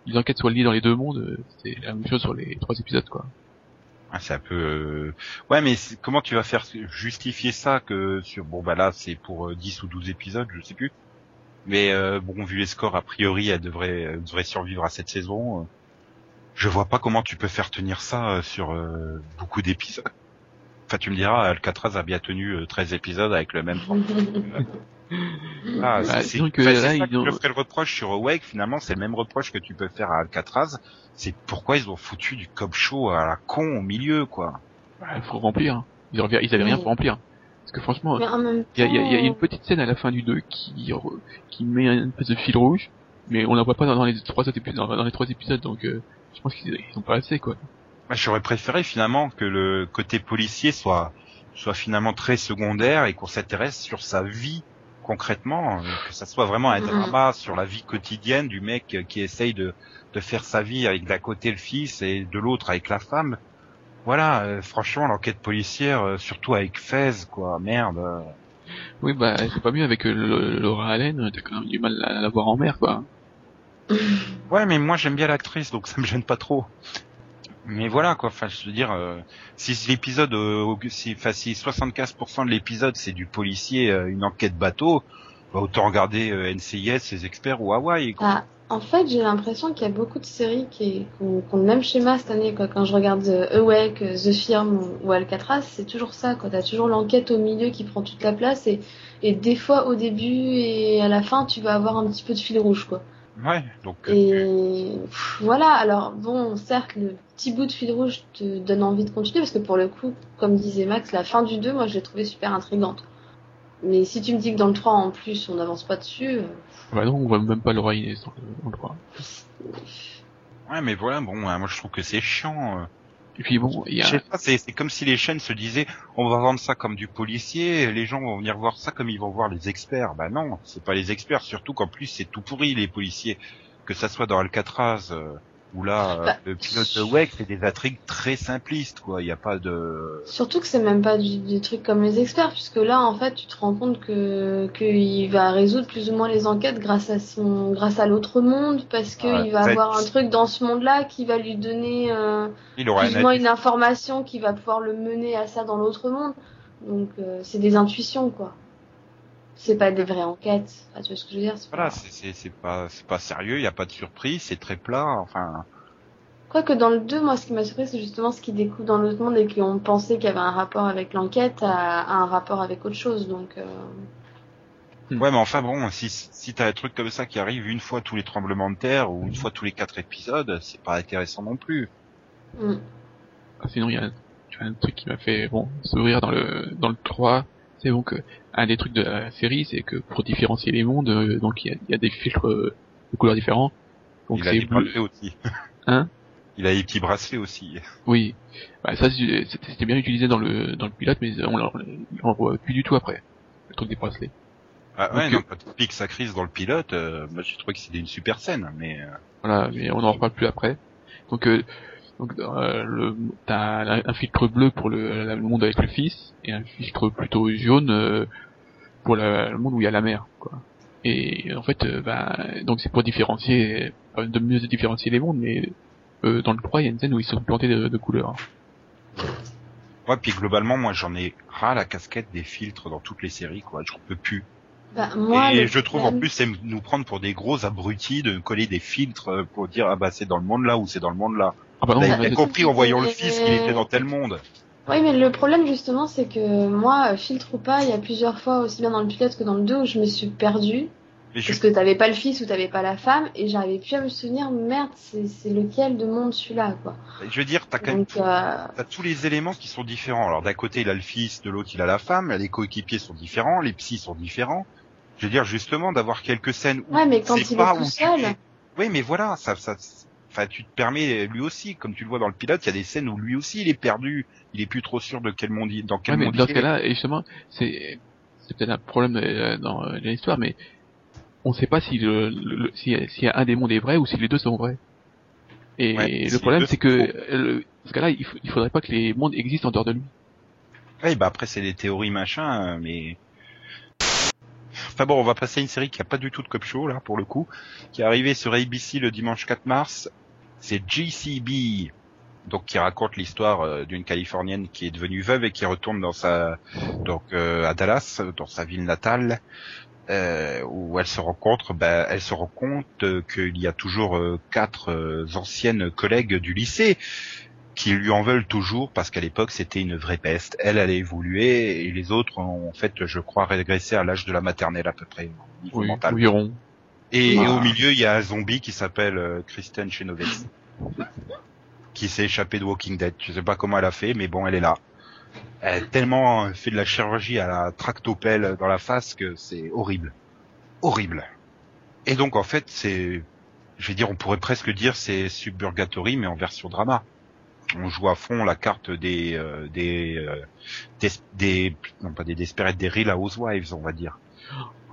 les enquêtes soient liées dans les deux mondes, euh, c'est la même chose sur les trois épisodes, quoi. Ah, c'est un peu. euh, Ouais, mais comment tu vas faire justifier ça que sur bon bah là c'est pour euh, 10 ou 12 épisodes, je sais plus. Mais euh, bon, vu les scores, a priori, elle devrait, devrait survivre à cette saison. euh, Je vois pas comment tu peux faire tenir ça euh, sur euh, beaucoup d'épisodes. Enfin, tu me diras, Alcatraz a bien tenu euh, 13 épisodes avec le même format. Ah, Bah, c'est- que là, ça ils que ont- je ferais le reproche sur Awake. Finalement, c'est le même reproche que tu peux faire à Alcatraz. C'est pourquoi ils ont foutu du cop show à la con au milieu, quoi. Bah, il faut remplir. hein. Ils, avaient, ils avaient rien pour remplir. Parce que franchement, il y a, il y a- il y a une petite scène à la fin du 2 qui, met une espèce de fil rouge, mais on la voit pas dans, dans les trois épisodes, dans, dans les trois épisodes, donc euh, je pense qu'ils ils ont pas assez quoi. Moi, j'aurais préféré finalement que le côté policier soit soit finalement très secondaire et qu'on s'intéresse sur sa vie concrètement, euh, que ça soit vraiment un Mhm. drama sur la vie quotidienne du mec qui essaye de de faire sa vie avec d'un côté le fils et de l'autre avec la femme. Voilà, euh, franchement, l'enquête policière, euh, surtout avec Fez, quoi, merde. euh. Oui bah c'est pas mieux avec euh, Laura Allen, t'as quand même du mal à la voir en mer quoi. Ouais, mais moi j'aime bien l'actrice, donc ça me gêne pas trop. Mais voilà quoi, enfin je dire, euh, si l'épisode, euh, si, enfin, si 75% de l'épisode c'est du policier, euh, une enquête bateau, bah, autant regarder euh, NCIS, ses experts ou Hawaï. Quoi. Ah, en fait, j'ai l'impression qu'il y a beaucoup de séries qui, qui ont, le même schéma cette année. Quoi. Quand je regarde Awake, The Firm ou, ou Alcatraz, c'est toujours ça. Quoi. T'as toujours l'enquête au milieu qui prend toute la place et, et des fois au début et à la fin, tu vas avoir un petit peu de fil rouge. Quoi. Ouais, donc euh, Et pff, voilà, alors bon, certes, le petit bout de fil rouge te donne envie de continuer parce que pour le coup, comme disait Max, la fin du 2, moi je l'ai trouvé super intrigante. Mais si tu me dis que dans le 3 en plus on n'avance pas dessus, euh, Bah non, on voit même pas Laura Inès dans le, dans le 3. ouais, mais voilà, bon, euh, moi je trouve que c'est chiant. Et puis bon, c'est comme si les chaînes se disaient, on va vendre ça comme du policier, les gens vont venir voir ça comme ils vont voir les experts. Bah non, c'est pas les experts, surtout qu'en plus c'est tout pourri les policiers. Que ça soit dans Alcatraz euh, ou là, euh, Bah, le pilote de Wake, c'est des intrigues très simplistes, quoi. Il y a pas de. surtout que c'est même pas du, du truc comme les experts, puisque là en fait tu te rends compte que qu'il va résoudre plus ou moins les enquêtes grâce à son grâce à l'autre monde, parce qu'il va avoir un truc dans ce monde-là qui va lui donner euh, Il aura plus ou moins une information qui va pouvoir le mener à ça dans l'autre monde. Donc euh, c'est des intuitions quoi. C'est pas des vraies enquêtes. Enfin, tu vois ce que je veux dire c'est Voilà, pas- c'est c'est c'est pas c'est pas sérieux, il y a pas de surprise, c'est très plat. Enfin, Quoique dans le 2, moi ce qui m'a surpris c'est justement ce qu'ils découvrent dans l'autre monde et qu'on pensait qu'il y avait un rapport avec l'enquête à, à un rapport avec autre chose. Donc euh, ouais, mais enfin bon, si si t'as un truc comme ça qui arrive une fois tous les tremblements de terre ou une fois tous les quatre épisodes, c'est pas intéressant non plus. hmm. ah, sinon il y a, un truc qui m'a fait, bon, sourire dans le, dans le 3. C'est bon que, un des trucs de la série, c'est que pour différencier les mondes, euh, donc il y a, il y a des filtres euh, de couleurs différents. Donc il a des bleu. bracelets aussi. Hein? Il a des petits bracelets aussi. Oui, bah, ça c'était bien utilisé dans le dans le pilote, mais on on voit plus du tout après. Le truc des bracelets. Ah ouais, Ok. non, quand pique sa crise dans le pilote, euh, moi j'ai trouvé que c'était une super scène, mais euh, Voilà, mais on en reparle plus après. Donc, euh, donc euh, le, t'as un filtre bleu pour le, le monde avec le fils et un filtre plutôt jaune euh, pour la- le monde où il y a la mer, quoi. Et en fait, euh, bah, donc c'est pour différencier, euh, de mieux différencier les mondes, mais euh, dans le 3, il y a une scène où ils sont plantés de, de couleurs. ouais, puis globalement, moi j'en ai ras la casquette des filtres dans toutes les séries, quoi. J'en peux plus. Bah, moi, Et je trouve en problème- plus c'est nous prendre pour des gros abrutis de coller des filtres euh, pour dire ah bah c'est dans le monde là ou c'est dans le monde là. Ah bah non, Vous avez compris en voyant le fils qu'il était dans tel monde. Oui, mais le problème justement, c'est que moi, filtre ou pas, il y a plusieurs fois, aussi bien dans le pilote que dans le 2, où je me suis perdue. Mais je Parce que t'avais pas le fils ou t'avais pas la femme, et j'arrivais plus à me souvenir, merde, c'est lequel de monde celui-là, quoi. je veux dire t'as quand même Donc, euh, T'as tous les éléments qui sont différents. Alors d'un côté il a le fils, de l'autre il a la femme, les coéquipiers sont différents, les psys sont différents. Je veux dire justement d'avoir quelques scènes où Ouais, mais quand c'est il pas est tout tu seul, Oui, mais voilà, ça, ça, enfin, tu te permets lui aussi, comme tu le vois dans le pilote, il y a des scènes où lui aussi il est perdu, il est plus trop sûr de quel monde, il, dans quel Ouais, mais monde dans il ce est. cas-là, justement, c'est c'est peut-être un problème euh, dans euh, l'histoire, mais on sait pas si le, le- si, si un des mondes est vrai ou si les deux sont vrais. Et Ouais, le problème, c'est que euh, le- dans ce cas-là, il, il faudrait pas que les mondes existent en dehors de lui. Oui, bah après c'est des théories machin, euh, mais. Enfin bon, on va passer à une série qui a pas du tout de cop show là pour le coup, qui est arrivée sur ABC le dimanche 4 mars. C'est GCB, donc qui raconte l'histoire euh, d'une Californienne qui est devenue veuve et qui retourne dans sa donc euh, à Dallas, dans sa ville natale, euh, où elle se rencontre, bah, elle se rend compte euh, qu'il y a toujours quatre anciennes collègues du lycée qui lui en veulent toujours parce qu'à l'époque c'était une vraie peste. Elle, elle a évolué et les autres ont en fait, je crois, régressé à l'âge de la maternelle à peu près au niveau Oui, mental. environ. Et, et au milieu, il y a un zombie qui s'appelle euh, Kristen Chenoweth qui s'est échappée de Walking Dead. Je sais pas comment elle a fait, mais bon, elle est là. Elle a tellement fait de la chirurgie à la tractopelle dans la face que c'est horrible. Horrible. Et donc, en fait, c'est, je vais dire, on pourrait presque dire c'est Suburgatory, mais en version drama. On joue à fond la carte des, euh, des, euh, des, des- non pas des Desperate, des Real Housewives, on va dire.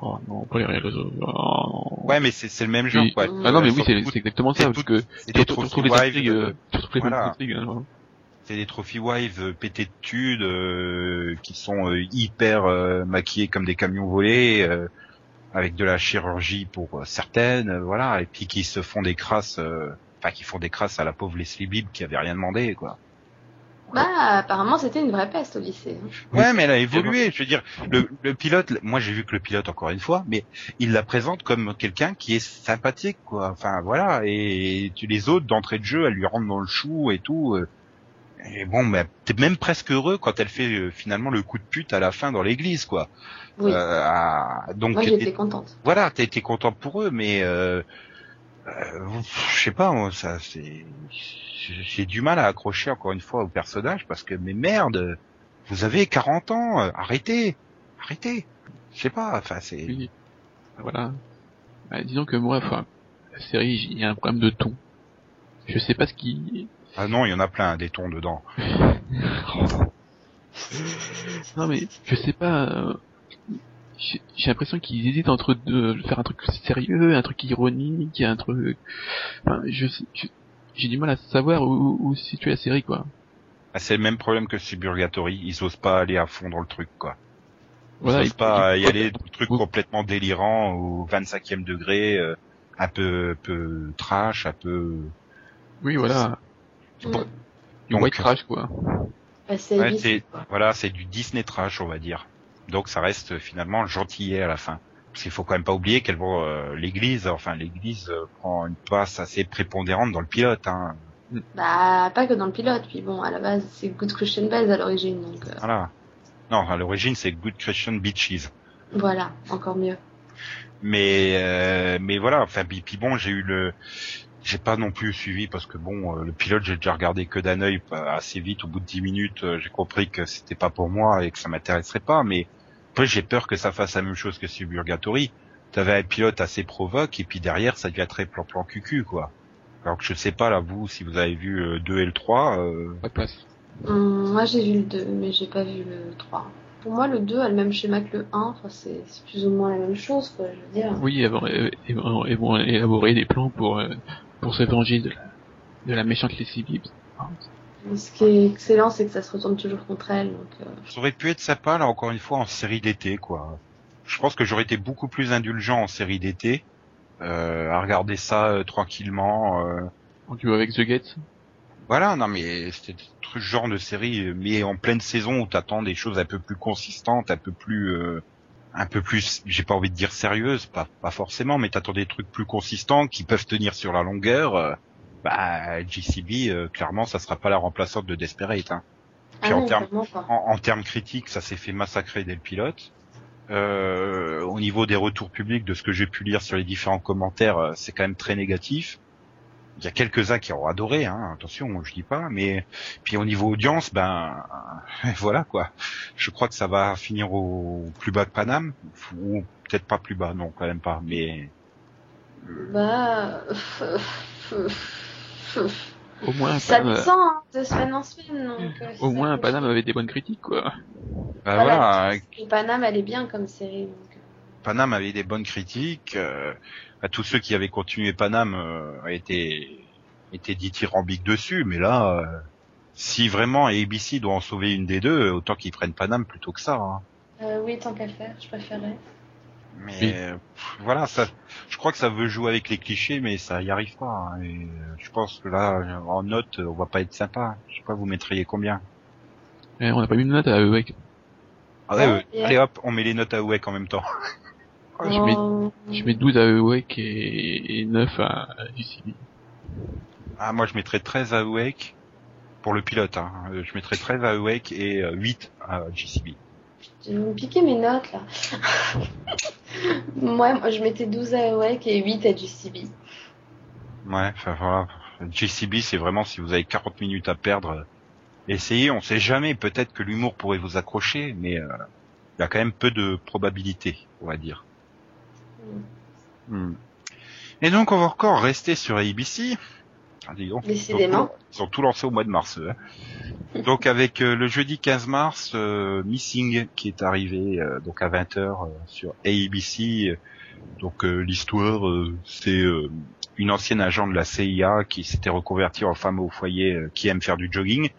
Oh non, pas les réseaux. Oh. Ouais, mais c'est c'est le même genre, Oui. quoi. Ah non, mais Euh, oui, c'est exactement ça, parce que c'est tu des retrouves trophy les wives, intrigues, euh, euh, tu retrouves les intrigues, hein. c'est des trophy wives euh, pétés de thunes euh, qui sont euh, hyper euh, maquillés comme des camions volés euh, avec de la chirurgie pour euh, certaines euh, voilà et puis qui se font des crasses euh, enfin qui font des crasses à la pauvre Leslie Bibb qui avait rien demandé quoi bah, apparemment, c'était une vraie peste au lycée. hein. Ouais mais elle a évolué. je veux dire le, le pilote moi j'ai vu que le pilote encore une fois mais il la présente comme quelqu'un qui est sympathique quoi. Enfin voilà. Et tu les autres d'entrée de jeu elle lui rentre dans le chou et tout euh, et bon mais t'es même presque heureux quand elle fait euh, finalement le coup de pute à la fin dans l'église quoi. Oui, Euh, donc moi j'étais contente. voilà t'as été content pour eux mais euh, euh, je sais pas moi ça c'est j'ai du mal à accrocher encore une fois au personnage parce que mais merde vous avez 40 ans euh, arrêtez arrêtez je sais pas enfin c'est Oui. Voilà. Bah, disons que moi, enfin, la série, il y a un problème de ton. Je sais pas ce qui... ah non il y en a plein des tons dedans Non mais, je sais pas... J'ai j'ai l'impression qu'ils hésitent entre deux, faire un truc sérieux, un truc ironique, un truc... Enfin, je j'ai du mal à savoir où, où se situe la série, quoi. Ah, c'est le même problème que Suburgatory ils osent pas aller à fond dans le truc quoi ils Voilà, osent pas il- y aller des trucs Oui. complètement délirants au 25e degré euh, un peu peu trash un peu Oui, voilà. Bon. Mm. Du Donc, white trash, quoi. Bah, c'est Ouais, quoi. Voilà, c'est du Disney trash, on va dire. Donc ça reste euh, finalement gentillet à la fin. Parce qu'il faut quand même pas oublier qu'elle euh, l'église, enfin l'église euh, prend une place assez prépondérante dans le pilote. Hein. Bah, pas que dans le pilote. Puis bon, à la base, c'est Good Christian Bells à l'origine. Donc euh, Voilà. Non, à l'origine c'est Good Christian Beaches. voilà, encore mieux. Mais euh, mais voilà, enfin puis, puis bon, j'ai eu le j'ai pas non plus suivi parce que bon, le pilote j'ai déjà regardé que d'un œil assez vite au bout de 10 minutes, j'ai compris que c'était pas pour moi et que ça m'intéresserait pas mais après j'ai peur que ça fasse la même chose que Suburgatory. T'avais un pilote assez provoque et puis derrière ça devient très plan plan cucu quoi. Alors que je sais pas là vous si vous avez vu le 2 et le 3 euh, Pas de place. Hum, moi, j'ai vu le 2, mais j'ai pas vu le 3. Pour moi, le 2 a le même schéma que le 1. Enfin, c'est plus ou moins la même chose, quoi, je veux dire. Oui, ils vont, euh, élaborer des plans pour, euh, pour se venger de la, de la méchante Leslie Bibb. Ce qui est excellent, c'est que ça se retourne toujours contre elle. Donc, euh, Ça aurait pu être sympa, là, encore une fois, en série d'été, quoi. Je pense que j'aurais été beaucoup plus indulgent en série d'été, euh, à regarder ça euh, tranquillement. euh. En duo avec The Gates. Voilà, non, mais c'était ce genre de série, euh, mais en pleine saison où t'attends des choses un peu plus consistantes, un peu plus, euh, un peu plus, j'ai pas envie de dire sérieuses, pas, pas forcément, mais t'attends des trucs plus consistants qui peuvent tenir sur la longueur. Euh, bah, JCB, euh, clairement, ça sera pas la remplaçante de Desperate. Hein. Puis ah en non, termes- en, en termes critiques, ça s'est fait massacrer dès le pilote. Euh, au niveau des retours publics, de ce que j'ai pu lire sur les différents commentaires, euh, c'est quand même très négatif. il y a quelques-uns qui ont adoré, hein, attention, je dis pas, mais puis au niveau audience, ben voilà quoi. Je crois que ça va finir au plus bas que Paname, ou peut-être pas plus bas, non, quand même pas, mais Bah. Au moins, Ça Paname, descend hein, de semaine en semaine. Donc, euh, c'est au moins Paname avait des bonnes critiques, quoi. ben voilà, Paname, elle est bien comme série. Donc... euh. Paname avait des bonnes critiques. euh, à tous ceux qui avaient continué Paname euh, étaient étaient dithyrambiques dessus, mais là, euh, si vraiment ABC doit en sauver une des deux, autant qu'ils prennent Paname plutôt que ça. hein. Euh, oui, tant qu'à faire, je préférais. Mais Oui. euh, pff, voilà, ça, je crois que ça veut jouer avec les clichés, mais ça y arrive pas. hein, et euh, je pense que là, en note, on va pas être sympa. Je sais pas, vous mettriez combien? Eh, on n'a pas mis de note à Awake. ah, ouais, Ouais, ouais. et- Allez hop, on met les notes à Ouek en même temps. Ah, je mets- Je mets 12 à Awake et, et 9 à UCB. Ah, moi je mettrais 13 à Awake pour le pilote. Hein. Euh, Je mettrais 13 à Awake et euh, 8 à JCB. Je vais me piquer mes notes là. moi, moi, je mettais 12 à Awake et 8 à GCB. Ouais, enfin voilà. JCB, c'est vraiment si vous avez 40 minutes à perdre, euh, essayez. On sait jamais. Peut-être que l'humour pourrait vous accrocher, mais euh, il y a quand même peu de probabilité, on va dire. Hmm. Et donc on va encore rester sur ABC. Dis donc, Décidément. Ils ont tout lancé au mois de mars. hein. donc avec euh, le jeudi 15 mars, euh, Missing qui est arrivé euh, donc à 20h sur ABC. Euh, Donc euh, l'histoire, euh, c'est euh, une ancienne agent de la CIA qui s'était reconvertie en femme au foyer euh, qui aime faire du jogging,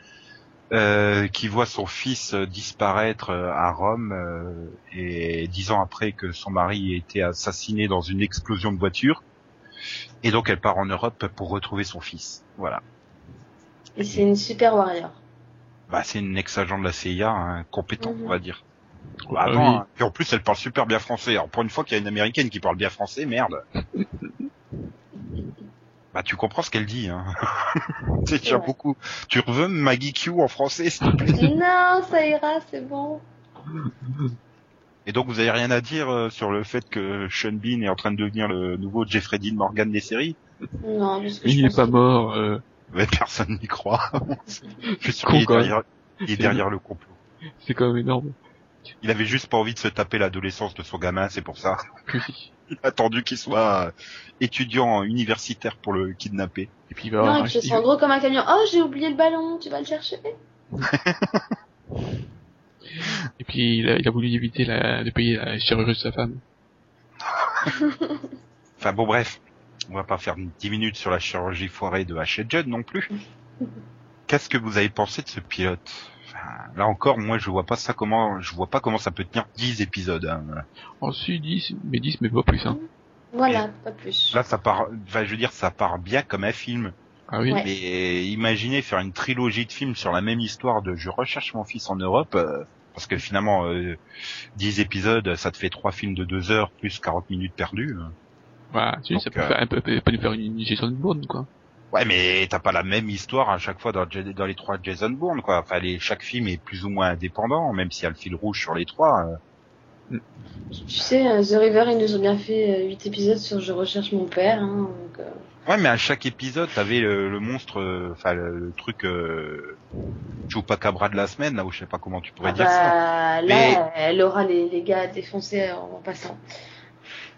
euh, qui voit son fils euh, disparaître euh, à Rome euh, et dix ans après que son mari ait été assassiné dans une explosion de voiture. Et donc elle part en Europe pour retrouver son fils. Voilà. Et c'est une super warrior. Bah, c'est une ex-agent de la CIA, hein, compétent, Mhm. on va dire. Ah Bah, oui. attends, hein. Puis en plus, elle parle super bien français. Alors, pour une fois qu'il y a une américaine qui parle bien français, merde. bah, tu comprends ce qu'elle dit, hein. c'est déjà Ouais. beaucoup. Tu veux Maggie Q en français, s'il te plaît? Non, ça ira, c'est bon. Et donc, vous avez rien à dire euh, sur le fait que Sean Bean est en train de devenir le nouveau Jeffrey Dean Morgan des séries? Non, parce que il est pense pas que- mort. Euh, Mais personne n'y croit. Je suis sûr Con, qu'il est quand même. derrière, il est derrière le complot. c'est quand même énorme. Il avait juste pas envie de se taper l'adolescence de son gamin, c'est pour ça. Il a attendu qu'il soit euh, étudiant universitaire pour le kidnapper. et puis il va Non, avoir et puis un- je sens gros comme un camion. Oh, j'ai oublié le ballon, tu vas le chercher et puis il a, il a voulu éviter la, de payer la chirurgie de sa femme. Enfin bon bref, on va pas faire 10 minutes sur la chirurgie foirée de H. Judd non plus. Qu'est-ce que vous avez pensé de ce pilote? Enfin, Là encore, moi je vois pas ça comment, je vois pas comment ça peut tenir 10 épisodes. hein. Ensuite 10, mais 10 mais pas plus hein. Voilà, pas plus. Là ça part, enfin je veux dire ça part bien comme un film. Ah oui. Ouais. Mais imaginez faire une trilogie de films sur la même histoire de je recherche mon fils en Europe, euh, parce que finalement euh, 10 épisodes, ça te fait trois films de 2 heures plus 40 minutes perdues. hein. Voilà, tu sais, ça Donc, peut, euh, faire, un peu, peut, peut nous faire une Jason Bourne quoi. Ouais, mais t'as pas la même histoire à chaque fois dans, les trois Jason Bourne, quoi. Enfin, les, chaque film est plus ou moins indépendant, même s'il y a le fil rouge sur les trois. euh. Tu sais, euh, The River, ils nous ont bien fait 8 épisodes sur Je recherche mon père. Hein, donc, euh, Ouais, mais à chaque épisode, t'avais le, le monstre, euh, enfin le, le truc euh, Chupacabra de la semaine, là où je sais pas comment tu pourrais ah dire ça. bah, là, Mais- elle aura les, les gars défoncés en passant.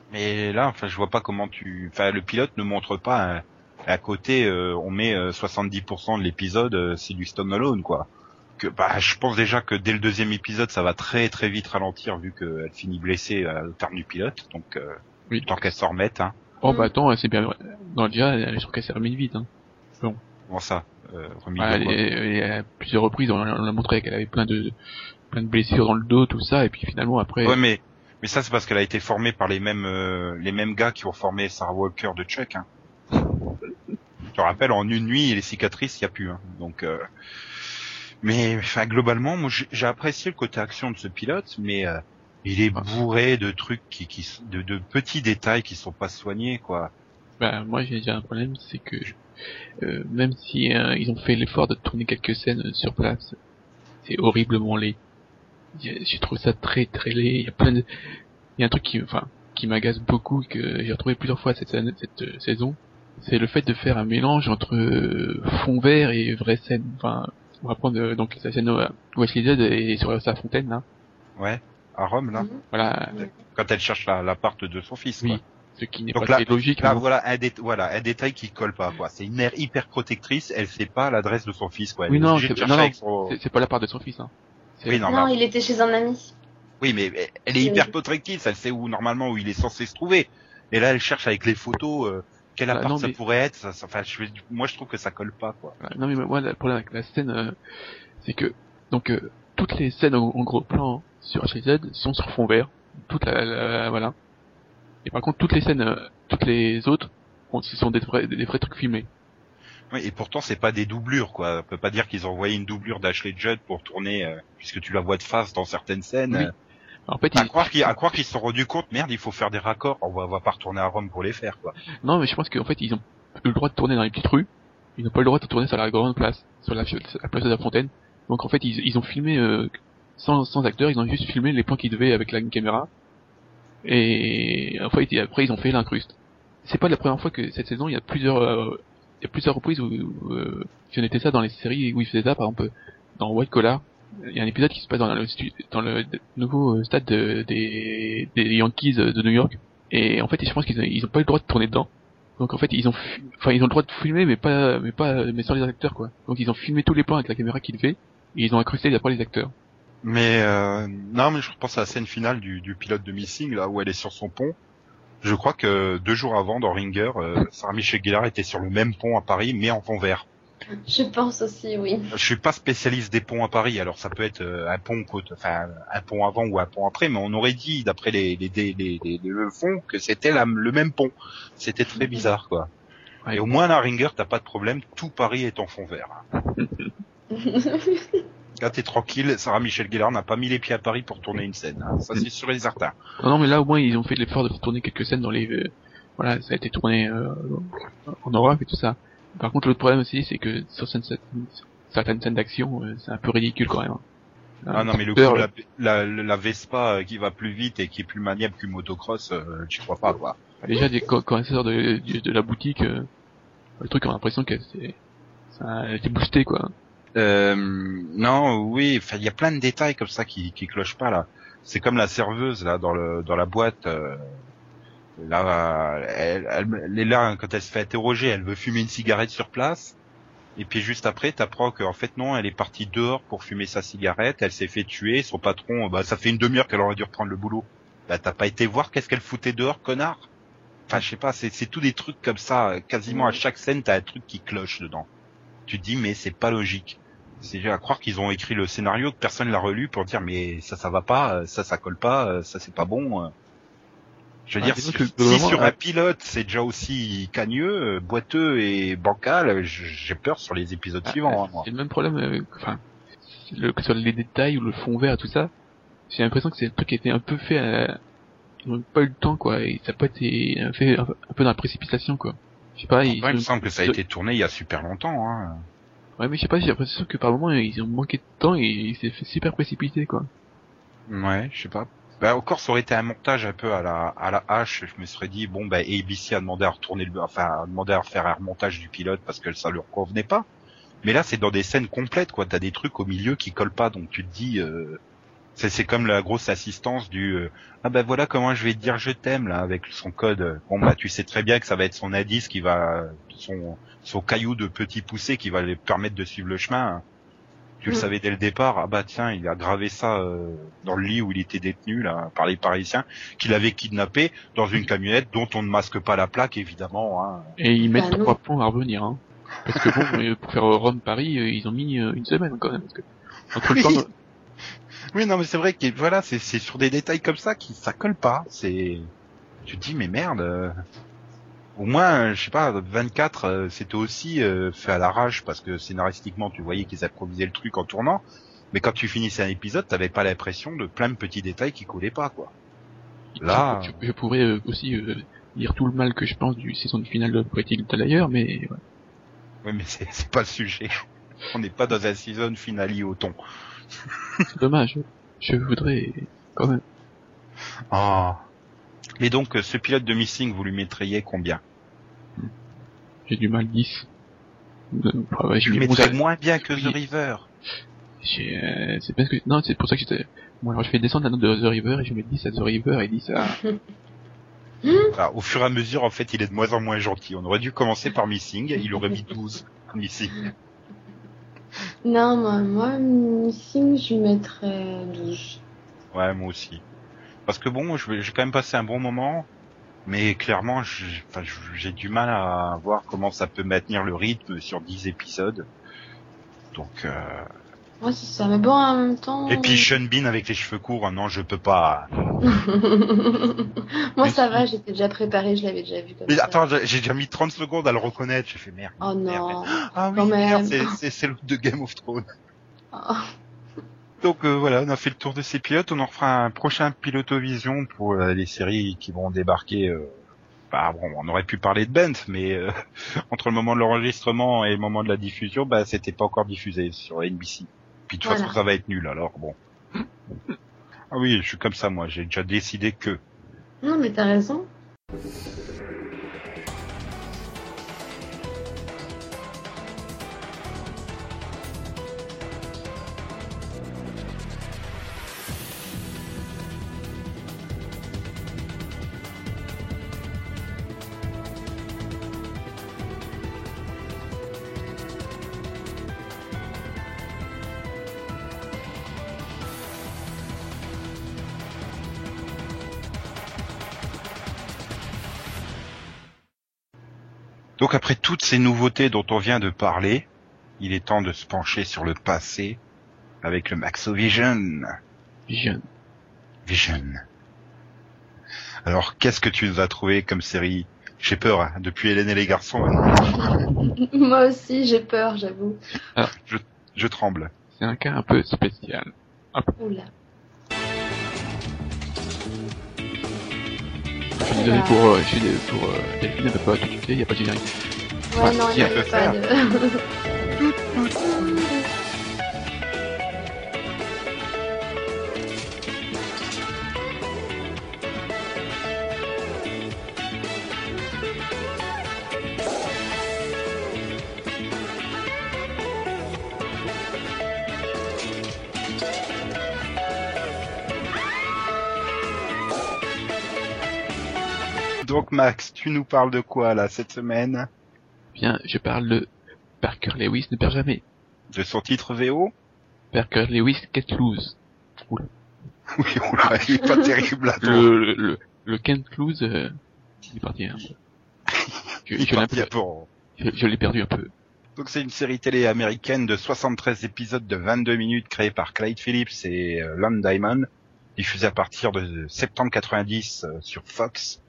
Mais là, enfin, je vois pas comment tu, enfin, le pilote ne montre pas. un- à côté, euh, on met euh, 70% de l'épisode, euh, c'est du Stone Alone, quoi. Que, bah, je pense déjà que dès le deuxième épisode, ça va très très vite ralentir vu qu'elle finit blessée euh, au terme du pilote, donc euh, Oui. tant qu'elle s'en remette, hein. Oh Mm. bah attends, c'est bien. Non déjà, je trouve qu'elle s'est remise vite. Hein. Comment ça euh, remis Voilà, de elle, elle- elle- à plusieurs reprises, on, on a montré qu'elle avait plein de plein de blessures dans le dos, tout ça, et puis finalement après. Ouais, mais mais ça c'est parce qu'elle a été formée par les mêmes euh, les mêmes gars qui ont formé Sarah Walker de Chuck. Hein. Je te rappelle, en une nuit, les cicatrices, il y a plus. Hein. Donc, euh, mais enfin globalement, moi j'ai j'ai apprécié le côté action de ce pilote, mais euh, il est bourré de trucs qui, qui de, de petits détails qui sont pas soignés, quoi. Bah, moi j'ai déjà un problème, c'est que euh, même si euh, ils ont fait l'effort de tourner quelques scènes sur place, c'est horriblement laid. J'ai trouvé ça très très laid. Il y a plein de, il y a un truc qui, enfin, qui m'agace beaucoup et que j'ai retrouvé plusieurs fois cette, cette euh, saison, c'est le fait de faire un mélange entre euh, fond vert et vraie scène. Enfin, on va prendre euh, donc la scène où Wesley Z est sur sa fontaine là. Ouais. À Rome, là. Mhm. Voilà, Quand elle cherche la- l'appart de son fils, quoi. oui, ce qui n'est Donc pas là- logique. Là, voilà un, dé- voilà un détail qui colle pas, quoi. C'est une mère hyper protectrice, elle sait pas l'adresse de son fils, quoi. Elle Oui, non, c'est- son- pas la part de son fils. Hein. Oui, non, Non, il était chez un ami. Oui, mais elle est hyper protectrice, elle sait où normalement où il est censé se trouver. Et là, elle cherche avec les photos euh, quel Ah, appart non, ça mais- pourrait être. Ça, ça- enfin, je, moi, je trouve que ça colle pas, quoi. Voilà. Non mais moi le problème avec la scène euh, c'est que donc euh, toutes les scènes en, en gros plan sur HZ sont sur fond vert, toute la, la- voilà. Et par contre toutes les scènes, euh, toutes les autres, ce sont des vrais, des vrais trucs filmés. Oui, et pourtant, c'est pas des doublures, quoi. On peut pas dire qu'ils ont envoyé une doublure d'Ashley Judd pour tourner, euh, puisque tu la vois de face dans certaines scènes. Oui. Euh, En fait, À croire qu'ils, à croire qu'ils se sont rendus compte, merde, il faut faire des raccords. On va, on va pas retourner à Rome pour les faire, quoi. non mais je pense qu'en fait ils ont eu le droit de tourner dans les petites rues, ils n'ont pas le droit de tourner sur la grande place, sur la, la place de la Fontaine. Donc en fait ils, ils ont filmé euh, sans, sans acteurs, ils ont juste filmé les plans qu'ils devaient avec la caméra. Et après ils ont fait l'incruste. C'est pas la première fois que cette saison, il y a plusieurs, euh, il y a plusieurs reprises où, où euh, ça dans les séries où ils faisaient ça, par exemple dans White Collar, il y a un épisode qui se passe dans le, nouveau euh, stade de- des, Yankees de New York. Et en fait, je pense qu'ils ils ont pas eu le droit de tourner dedans. Donc en fait, ils ont, fi- enfin, ils ont le droit de filmer, mais pas, mais sans les acteurs quoi. Donc ils ont filmé tous les plans avec la caméra qu'ils devaient, et ils ont incrusté après les acteurs. Mais euh, non, mais je pense à la scène finale du, du pilote de Missing, là où elle est sur son pont. Je crois que deux jours avant, dans Ringer, euh, Sarah Michelle Gellar était sur le même pont à Paris, mais en fond vert. Je pense aussi, oui. Je suis pas spécialiste des ponts à Paris, alors ça peut être euh, un pont côte, enfin un pont avant ou un pont après, mais on aurait dit d'après les les les, les, les- le fond que c'était le même pont. C'était très bizarre quoi. Et au moins à Ringer, t'as pas de problème, tout Paris est en fond vert. Là t'es tranquille, Sarah Michelle Gellar n'a pas mis les pieds à Paris pour tourner une scène, hein. ça c'est sûr et certain. Non, non, mais là au moins ils ont fait l'effort de tourner quelques scènes dans les, euh, voilà, ça a été tourné euh, en Europe et tout ça. Par contre, l'autre problème aussi, c'est que sur certaines, scènes d'action, euh, c'est un peu ridicule quand même. hein. Ah non mais le coup la, la, la Vespa euh, qui va plus vite et qui est plus maniable qu'une motocross, euh, tu crois pas quoi. Déjà, des, sort de, de, de la boutique, euh, le truc, on a l'impression qu'elle s'est, ça a été boosté quoi. Euh, non, oui, il y a plein de détails comme ça qui, qui clochent pas là. C'est comme la serveuse là dans le dans la boîte. euh, là, elle, elle, elle est là quand elle se fait interroger, elle veut fumer une cigarette sur place. Et puis juste après, t'apprends qu'en fait non, elle est partie dehors pour fumer sa cigarette. Elle s'est fait tuer. Son patron, bah ça fait une demi-heure qu'elle aurait dû reprendre le boulot. Bah t'as pas été voir qu'est-ce qu'elle foutait dehors, connard? Enfin, je sais pas, c'est c'est tous des trucs comme ça. Quasiment à chaque scène, t'as un truc qui cloche dedans. Tu te dis mais c'est pas logique. C'est à croire qu'ils ont écrit le scénario que personne l'a relu pour dire mais ça ça va pas, euh, ça ça colle pas, euh, ça c'est pas bon. euh. Je veux Ah, dire si, que, si globalement, sur un pilote c'est déjà aussi cagneux, boiteux et bancal, j'ai peur sur les épisodes Ah, suivants. hein, moi. C'est le même problème, euh, enfin, le, que ce soit les détails ou le fond vert tout ça, j'ai l'impression que c'est un truc qui a été un peu fait à, ils n'ont pas eu le temps quoi, et ça a pas été fait un peu dans la précipitation quoi. Je sais pas, ils, Pourtant, il me semble que ça a été tourné il y a super longtemps. Hein. Ouais, mais je sais pas, j'ai l'impression que par moment ils ont manqué de temps et il s'est fait super précipité quoi. Ouais, je sais pas. Bah encore, ça aurait été un montage un peu à la à la hache. Je me serais dit bon bah ABC a demandé à retourner le, enfin a demandé à refaire un remontage du pilote parce que ça leur convenait pas. Mais là, c'est dans des scènes complètes quoi. T'as des trucs au milieu qui collent pas, donc tu te dis. Euh... C'est c'est comme la grosse assistance du euh, ah bah voilà comment je vais te dire je t'aime là avec son code. Bon bah tu sais très bien que ça va être son indice qui va son son caillou de petit poussé qui va lui permettre de suivre le chemin. Tu le Mm. savais dès le départ. Ah bah tiens, il a gravé ça euh, dans le lit où il était détenu là par les Parisiens, qu'il avait kidnappé dans une camionnette dont on ne masque pas la plaque évidemment. Hein. Et ils mettent Bah, trois plombs à revenir hein. Parce que bon, euh, pour faire Rome-Paris, euh, ils ont mis euh, une semaine quand même. Parce que entre le Oui. temps, Oui non mais c'est vrai que voilà c'est c'est sur des détails comme ça qui ça colle pas. C'est tu te dis mais merde. euh, Au moins, je sais pas, 24, euh, c'était aussi euh, fait à l'arrache parce que scénaristiquement, tu voyais qu'ils improvisaient le truc en tournant. Mais quand tu finissais un épisode, t'avais pas l'impression de plein de petits détails qui collaient pas, quoi. Là- je, je pourrais euh, aussi euh, dire tout le mal que je pense du saison finale de Little Liars, mais ouais. Oui, mais c'est c'est pas le sujet. On n'est pas dans un season finale au ton. C'est dommage. Je voudrais quand même. Ah. Mais donc, euh, ce pilote de Missing, vous lui mettriez combien? J'ai du mal 10. Euh, enfin, ouais, Je j'ai le mis mettrais 11 à- moins bien que The. River. j'ai, euh, c'est parce que, non, c'est pour ça que j'étais, bon, alors je fais descendre la note de The River et je mets 10 à The River et 10 à, Enfin, au fur et à mesure, en fait, il est de moins en moins gentil. On aurait dû commencer par Missing, il aurait mis 12 à Missing. Non, moi, moi, Missing, je mettrais 12. Ouais, moi aussi. Parce que bon, j'ai quand même passé un bon moment, mais clairement, j'ai du mal à voir comment ça peut maintenir le rythme sur 10 épisodes. Donc, euh... Moi, c'est ça. Mais bon, en même temps. et puis Sean Bean avec les cheveux courts, non, je peux pas. Moi, ça va, j'étais déjà préparée, je l'avais déjà vu comme Mais ça. attends, j'ai déjà mis 30 secondes à le reconnaître. J'ai fait merde. Oh non. Ah oui, merde, c'est- le de Game of Thrones. Oh. Donc euh, voilà, on a fait le tour de ces pilotes. On en fera un prochain pilotovision pour euh, les séries qui vont débarquer. Euh... Bah, bon, on aurait pu parler de Bent, mais euh, entre le moment de l'enregistrement et le moment de la diffusion, bah c'était pas encore diffusé sur NBC. Puis de toute Voilà. façon, ça va être nul. Alors bon. Ah oui, je suis comme ça, moi. J'ai déjà décidé que. Non, mais t'as raison. Donc après toutes ces nouveautés dont on vient de parler, il est temps de se pencher sur le passé avec le Maxovision. Vision. Vision. Alors, qu'est-ce que tu nous as trouvé comme série? J'ai peur, hein, depuis Hélène et les garçons, Moi aussi, j'ai peur, j'avoue. je tremble. C'est un cas un peu spécial. Oula. Je suis désolé pour, euh, je suis désolé pour, euh, Delphine, elle peut pas tout tuer, y a pas de générique. Ouais, Ouais, non, si il n'y elle peut avait pas de. Donc Max, tu nous parles de quoi là cette semaine? Bien, je parle de Parker Lewis ne perd jamais. De son titre VO Parker Lewis get loose. Oui, oula, il est pas terrible là. Le, le, le, Lose, euh, il est parti un peu. Je, Il est je l'ai un parti peu- je- je l'ai perdu un peu. Donc c'est une série télé américaine de 73 épisodes de 22 minutes créée par Clyde Phillips et euh, Lon Diamond, diffusée à partir de septembre 90 euh, sur Fox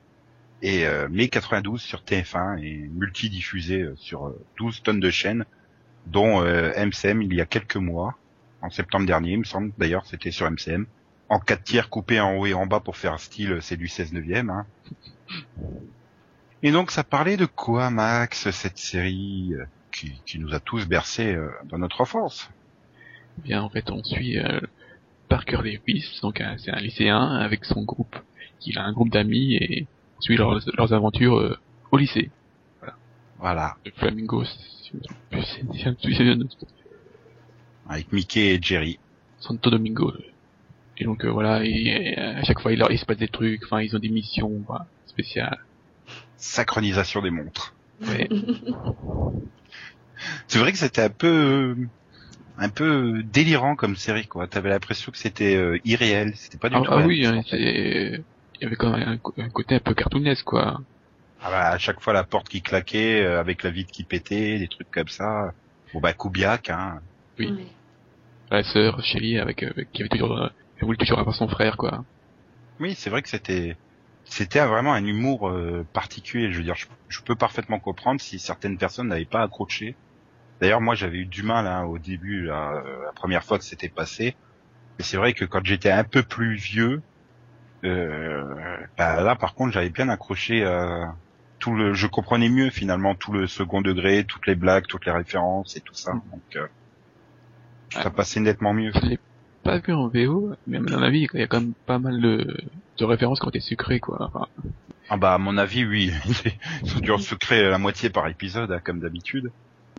et euh, mai 92 sur TF1 et multidiffusée euh, sur euh, 12 tonnes de chaînes, dont euh, MCM il y a quelques mois, en septembre dernier, il me semble d'ailleurs, c'était sur MCM, en 4 tiers coupés en haut et en bas pour faire style, euh, c'est du 16 neuvième. Hein. Et donc ça parlait de quoi Max, cette série euh, qui, qui nous a tous bercés euh, dans notre enfance? Bien, en fait, on suit euh, Parker Lewis, donc euh, c'est un lycéen avec son groupe. Il a un groupe d'amis et suit leurs, leurs aventures euh, au lycée. Voilà, Le Flamingo, avec Mickey et Jerry. Santo Domingo. Et donc euh, voilà, et, et, à chaque fois il, leur- il se passe des trucs, enfin ils ont des missions voilà, spéciales. Synchronisation des montres. Ouais. C'est vrai que c'était un peu un peu délirant comme série quoi. T'avais l'impression que c'était euh, irréel, c'était pas du ah, tout. ah oui, hein, c'est il y avait quand même un, côté un peu cartoonesque quoi. Ah bah, à chaque fois la porte qui claquait, euh, avec la vitre qui pétait, des trucs comme ça. Bon bah Kubiak, hein. Oui. La sœur Shelly avec euh, qui avait toujours euh, elle voulait toujours avoir son frère quoi. Oui, c'est vrai que c'était c'était vraiment un humour euh, particulier. Je veux dire, je, je peux parfaitement comprendre si certaines personnes n'avaient pas accroché. D'ailleurs, moi, j'avais eu du mal hein, au début, là, euh, la première fois que c'était passé. Mais c'est vrai que quand j'étais un peu plus vieux, bah, là, par contre, j'avais bien accroché. euh, tout le, je comprenais mieux finalement tout le second degré, toutes les blagues, toutes les références et tout ça. Donc, euh, ça Ouais. passait nettement mieux. Je l'ai pas vu en VO, mais à mon avis il y a quand même pas mal de, de références qui ont été sucrées quoi. Enfin, Ah bah à mon avis oui, ils ont dû en sucrer la moitié par épisode hein, comme d'habitude.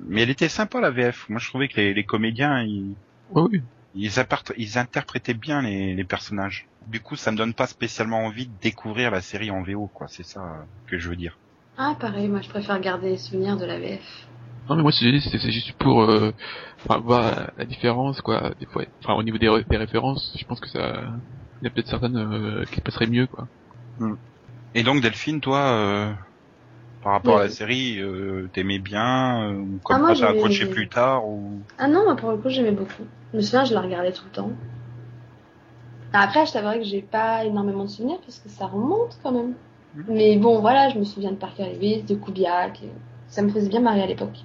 Mais elle était sympa la VF. Moi je trouvais que les, les comédiens ils, oui. Ils, interprétaient bien les, les personnages. Du coup ça me donne pas spécialement envie de découvrir la série en VO quoi. C'est ça euh, que je veux dire. Ah, pareil, moi je préfère garder les souvenirs de la VF. Non mais moi c'est juste pour euh, enfin, voir la différence quoi. Des fois, enfin au niveau des, ré- des références, je pense que ça, il y a peut-être certaines euh, qui passeraient mieux quoi. Et donc Delphine, toi, euh, par rapport Oui. à la série, euh, t'aimais bien euh, ou comme Ah, moi, ça accroché plus tard ou? Ah non, moi pour le coup j'aimais beaucoup. Je me souviens, je la regardais tout le temps. Après, je t'avouerai que j'ai pas énormément de souvenirs parce que ça remonte quand même. Mhm. Mais bon, voilà, je me souviens de Parker Lewis, de Kubiak. et Ça me faisait bien marrer à l'époque.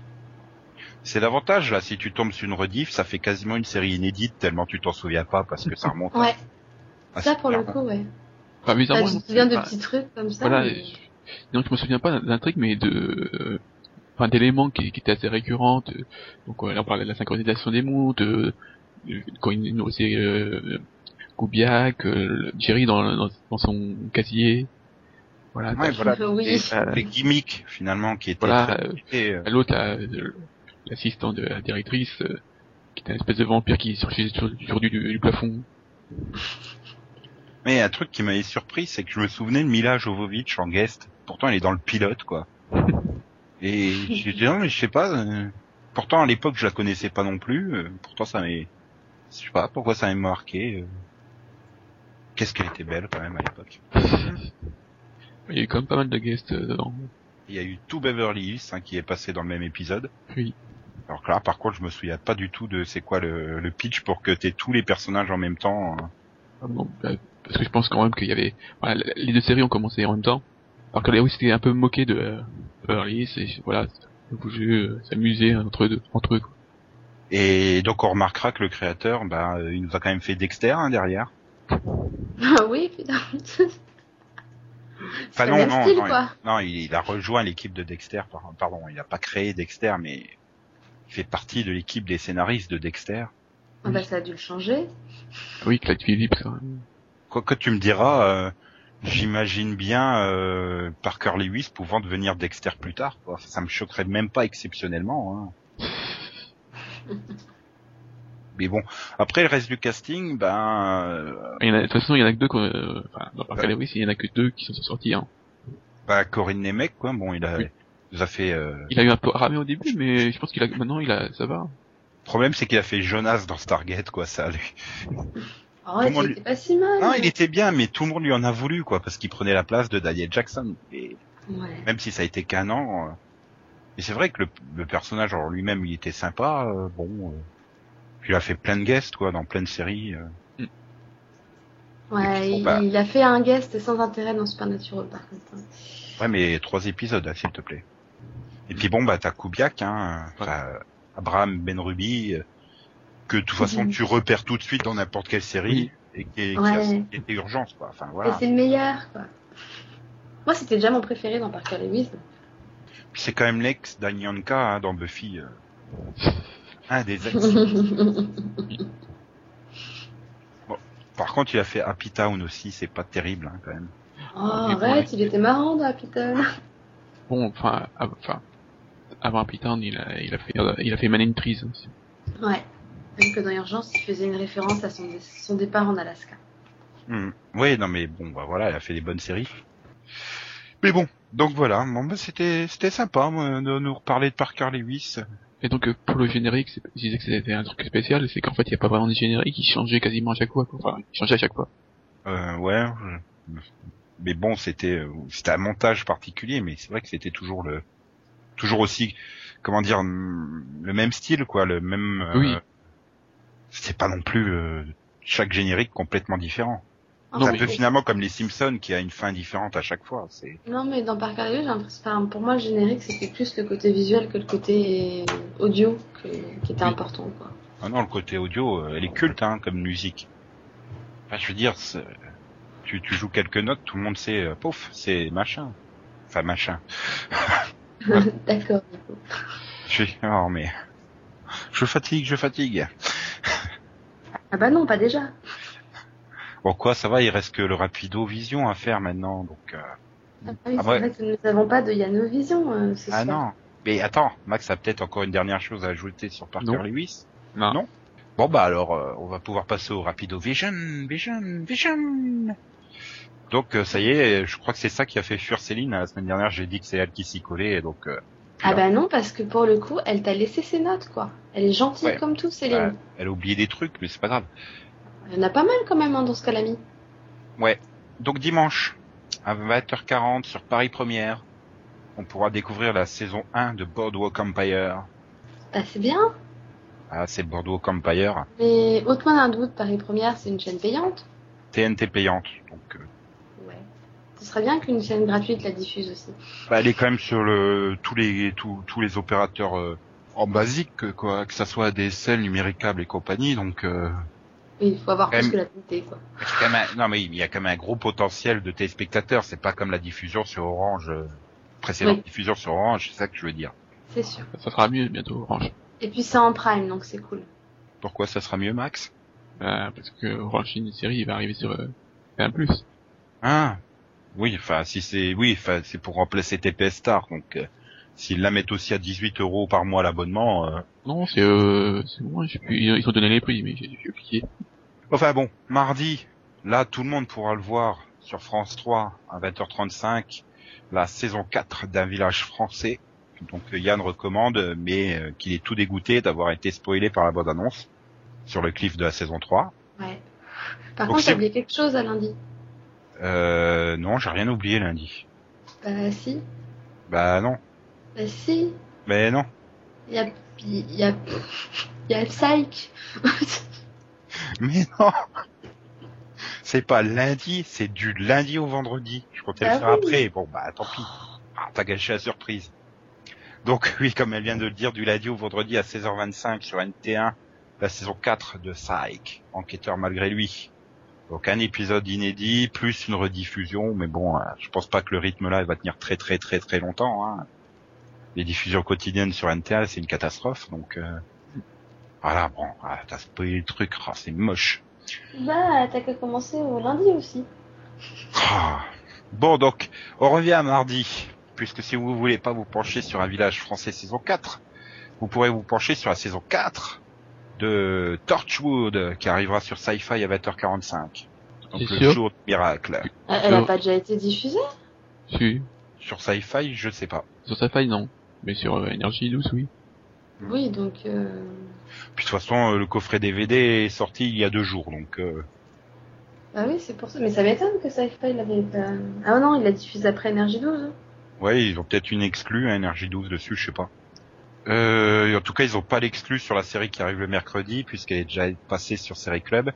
C'est l'avantage là, si tu tombes sur une rediff, ça fait quasiment une série inédite tellement tu t'en souviens pas parce que ça remonte. Ouais, à- ça pour le coup, ouais. Enfin, Bah, je me souviens de pas- petits trucs comme ça. Voilà. mais- je- Donc je me souviens pas d'un truc, mais de, euh, enfin d'éléments qui, qui étaient assez récurrents. de- donc là on parlait de la synchronisation des mots, de, de- quand il nourrissait euh, Kubiak, euh, Jerry dans, dans, dans son casier. Voilà. Ouais, voilà. Oui. Et Euh, les gimmicks finalement qui étaient Voilà, très- euh, et, euh, L'autre, l'assistant de la directrice, euh, qui était une espèce de vampire qui surgissait sur, sur du, du plafond. Mais un truc qui m'avait surpris, c'est que je me souvenais de Mila Jovovich en guest. Pourtant, elle est dans le pilote, quoi. Et j'ai dit non, mais je sais pas. euh, Pourtant, à l'époque, je la connaissais pas non plus. euh, Pourtant, ça m'est, je sais pas pourquoi ça m'a marqué. euh. Qu'est-ce qu'elle était belle quand même à l'époque. Il y a eu quand même pas mal de guests euh, dedans. Il y a eu tout Beverly Hills hein, qui est passé dans le même épisode. Oui. Alors que là, par contre, je me souviens pas du tout de c'est quoi le, le pitch pour que t'aies tous les personnages en même temps. hein. Ah bon, bah, parce que je pense quand même qu'il y avait, voilà, les deux séries ont commencé en même temps. Alors que là, oui, c'était un peu moqué de euh, Hills, et voilà, bouger, euh, s'amuser entre deux, entre eux. quoi. Et donc, on remarquera que le créateur, bah, euh, il nous a quand même fait Dexter hein, derrière. Ah oui, putain. Enfin C'est non, non, style, non, quoi. il, non, il, il a rejoint l'équipe de Dexter. par- Pardon, il a pas créé Dexter, mais il fait partie de l'équipe des scénaristes de Dexter. Ah bah ça a dû le changer. Oui, Clyde Phillips, quand même. Quoi que tu me diras, euh, j'imagine bien euh, Parker Lewis pouvant devenir Dexter plus tard. Quoi. Ça me choquerait même pas exceptionnellement. Hein. Mais bon, après le reste du casting, ben, euh, Il y en a, de toute façon, il y en a que deux, euh, enfin, dans Parker Lewis, il y en a que deux qui sont sortis, hein. bah, Corinne Nemec, quoi. Bon, il a, Oui. il nous a fait. Euh... Il a eu un peu ramé au début, mais je pense qu'il a, maintenant, il a, ça va. Le problème, c'est qu'il a fait Jonas dans Stargate, quoi. Ça, lui. Oh, ouais, Comment lui- c'était pas si mal. Non, il était bien, mais tout le monde lui en a voulu, quoi, parce qu'il prenait la place de Daniel Jackson. Et Ouais. même si ça a été qu'un an. euh, Et c'est vrai que le, le personnage en lui-même, il était sympa. euh, bon, euh, puis il a fait plein de guests, quoi, dans plein de séries. euh. Ouais, puis, bon, bah- il a fait un guest sans intérêt dans Supernatural par contre. hein. Ouais, mais trois épisodes, hein, s'il te plaît. Et puis bon, bah t'as Kubiak, hein, Abraham Benrubi, euh, que de toute façon Mhm. tu repères tout de suite dans n'importe quelle série et qui, Ouais. qui était urgence, quoi. Enfin Et voilà. c'est le meilleur, quoi. Moi, c'était déjà mon préféré dans Parker Lewis. C'est quand même l'ex d'Anyanka hein, dans Buffy. euh. Un des ex. Par contre, il a fait Happy Town aussi, c'est pas terrible hein, quand même. Oh, arrête, ouais. il était marrant dans Happy Town. Bon, enfin, enfin, avant Happy Town, il a, il a fait, euh, il a fait Man in Trees aussi. Ouais. Même que dans Urgence, il faisait une référence à son, son départ en Alaska. Hmm. Oui, non mais bon, bah voilà, il a fait des bonnes séries. Mais bon, donc voilà, bon, bah, c'était c'était sympa moi, de nous reparler de Parker Lewis. Et donc, euh, pour le générique, je disais que c'était un truc spécial, c'est qu'en fait, il n'y a pas vraiment de générique, il changeait quasiment à chaque fois, quoi. Enfin, il changeait à chaque fois. Euh, ouais, mais bon, c'était euh, c'était un montage particulier, mais c'est vrai que c'était toujours le toujours aussi comment dire le même style quoi, le même. euh, C'était pas non plus euh, chaque générique complètement différent. En Non, C'est un peu finalement comme les Simpsons qui a une fin différente à chaque fois. C'est Non, mais dans Parker j'ai l'impression, pour moi, le générique, c'était plus le côté visuel que le côté audio que- qui était Oui. important, quoi. Ah non, le côté audio, euh, elle est culte hein, comme musique. Enfin, je veux dire, c'est- tu, tu joues quelques notes, tout le monde sait, euh, pouf, c'est machin. Enfin, machin. D'accord. Je suis, oh mais, je fatigue, je fatigue. Ah bah non, pas déjà. Bon quoi, ça va, il reste que le rapido vision à faire maintenant, donc. Euh... Ah oui, Ah c'est ouais. vrai que nous n'avons pas de Yanovision euh, ce Ah soir. non. Mais attends, Max a peut-être encore une dernière chose à ajouter sur Parker Non. Lewis. Non. Non. Bon bah alors, euh, on va pouvoir passer au Rapido Vision, Vision, Vision. Donc euh, ça y est, je crois que c'est ça qui a fait fuir Céline. La semaine dernière, j'ai dit que c'est elle qui s'y collait, et donc euh, Ah bah non, parce que pour le coup, elle t'a laissé ses notes, quoi. Elle est gentille Ouais. comme tout, Céline. elle a oublié des trucs, mais c'est pas grave. Il y en a pas mal quand même hein, dans ce qu'elle a mis. Ouais. Donc dimanche, à 20h40 sur Paris Première, on pourra découvrir la saison 1 de Boardwalk Empire. Bah c'est bien. Ah, c'est Boardwalk Empire, Mais ôte-moi d'un doute, Paris Première, c'est une chaîne payante. TNT payante. Donc, euh. Ce serait bien qu'une chaîne gratuite la diffuse aussi. bah, elle est quand même sur le tous les tous, tous les opérateurs euh, en basique, quoi, que ça soit DSL, numéricable et compagnie. Donc, euh, Oui, il faut avoir Quand plus même- que la qualité, quoi. c'est quand même un- non mais il y a quand même un gros potentiel de téléspectateurs. C'est pas comme la diffusion sur Orange, euh, précédente Oui. diffusion sur Orange. C'est ça que je veux dire. C'est sûr. Ça sera mieux bientôt, Orange. Et puis c'est en prime, donc c'est cool. Pourquoi ça sera mieux, Max? Bah, parce que Orange une série il va arriver sur euh, un plus. Ah, oui, enfin, si c'est, oui, enfin, c'est pour remplacer TPS Star, donc, euh, s'ils la mettent aussi à 18 euros par mois l'abonnement, euh... Non, c'est euh, c'est moi, je sais plus, ils ont donné les prix, mais j'ai j'ai oublié. enfin bon, mardi, là, tout le monde pourra le voir sur France 3 à 20h35, la saison 4 d'un village français, donc euh, Yann recommande, mais euh, qu'il est tout dégoûté d'avoir été spoilé par la bande-annonce sur le cliff de la saison 3. Ouais. Par Donc contre, t'as oublié quelque chose à lundi. Euh, non, j'ai rien oublié lundi. Bah si. Bah non, Bah si. mais non. Il y a... Il y a... Il y a Psych. Mais non C'est pas lundi, c'est du lundi au vendredi. Je comptais Ah le faire oui. après. Bon, bah tant pis. Ah, t'as gâché la surprise. Donc oui, comme elle vient de le dire, du lundi au vendredi à 16h25 sur NT1, la saison 4 de Psych, Enquêteur malgré lui. Donc un épisode inédit, plus une rediffusion, mais bon, euh, je pense pas que le rythme là il va tenir très très très très longtemps. Hein. Les diffusions quotidiennes sur NT1, c'est une catastrophe, donc... euh, Voilà, bon, ah, t'as spoilé le truc, ah, c'est moche. Bah, t'as qu'à commencer au lundi aussi. Ah. Bon, donc, on revient à mardi, puisque si vous voulez pas vous pencher sur un village français saison 4, vous pourrez vous pencher sur la saison 4 de Torchwood, qui arrivera sur Sci-Fi à 20h45. Donc le sûr jour de miracle. Elle, elle a Non. pas déjà été diffusée? Si, Sur Sci-Fi, je sais pas. sur Sci-Fi non, mais sur euh, Energy 12 oui. Oui, donc... Euh... Puis de toute façon, euh, le coffret DVD est sorti il y a deux jours, donc... euh, Bah oui, c'est pour ça. Mais ça m'étonne que Sci-Fi l'avait pas... Ah non, il l'a diffusé après Energy 12. Ouais, ils ont peut-être une exclue, un Energy 12 dessus, je sais pas. Euh, en tout cas, ils ont pas l'exclu sur la série qui arrive le mercredi, puisqu'elle est déjà passée sur Série Club.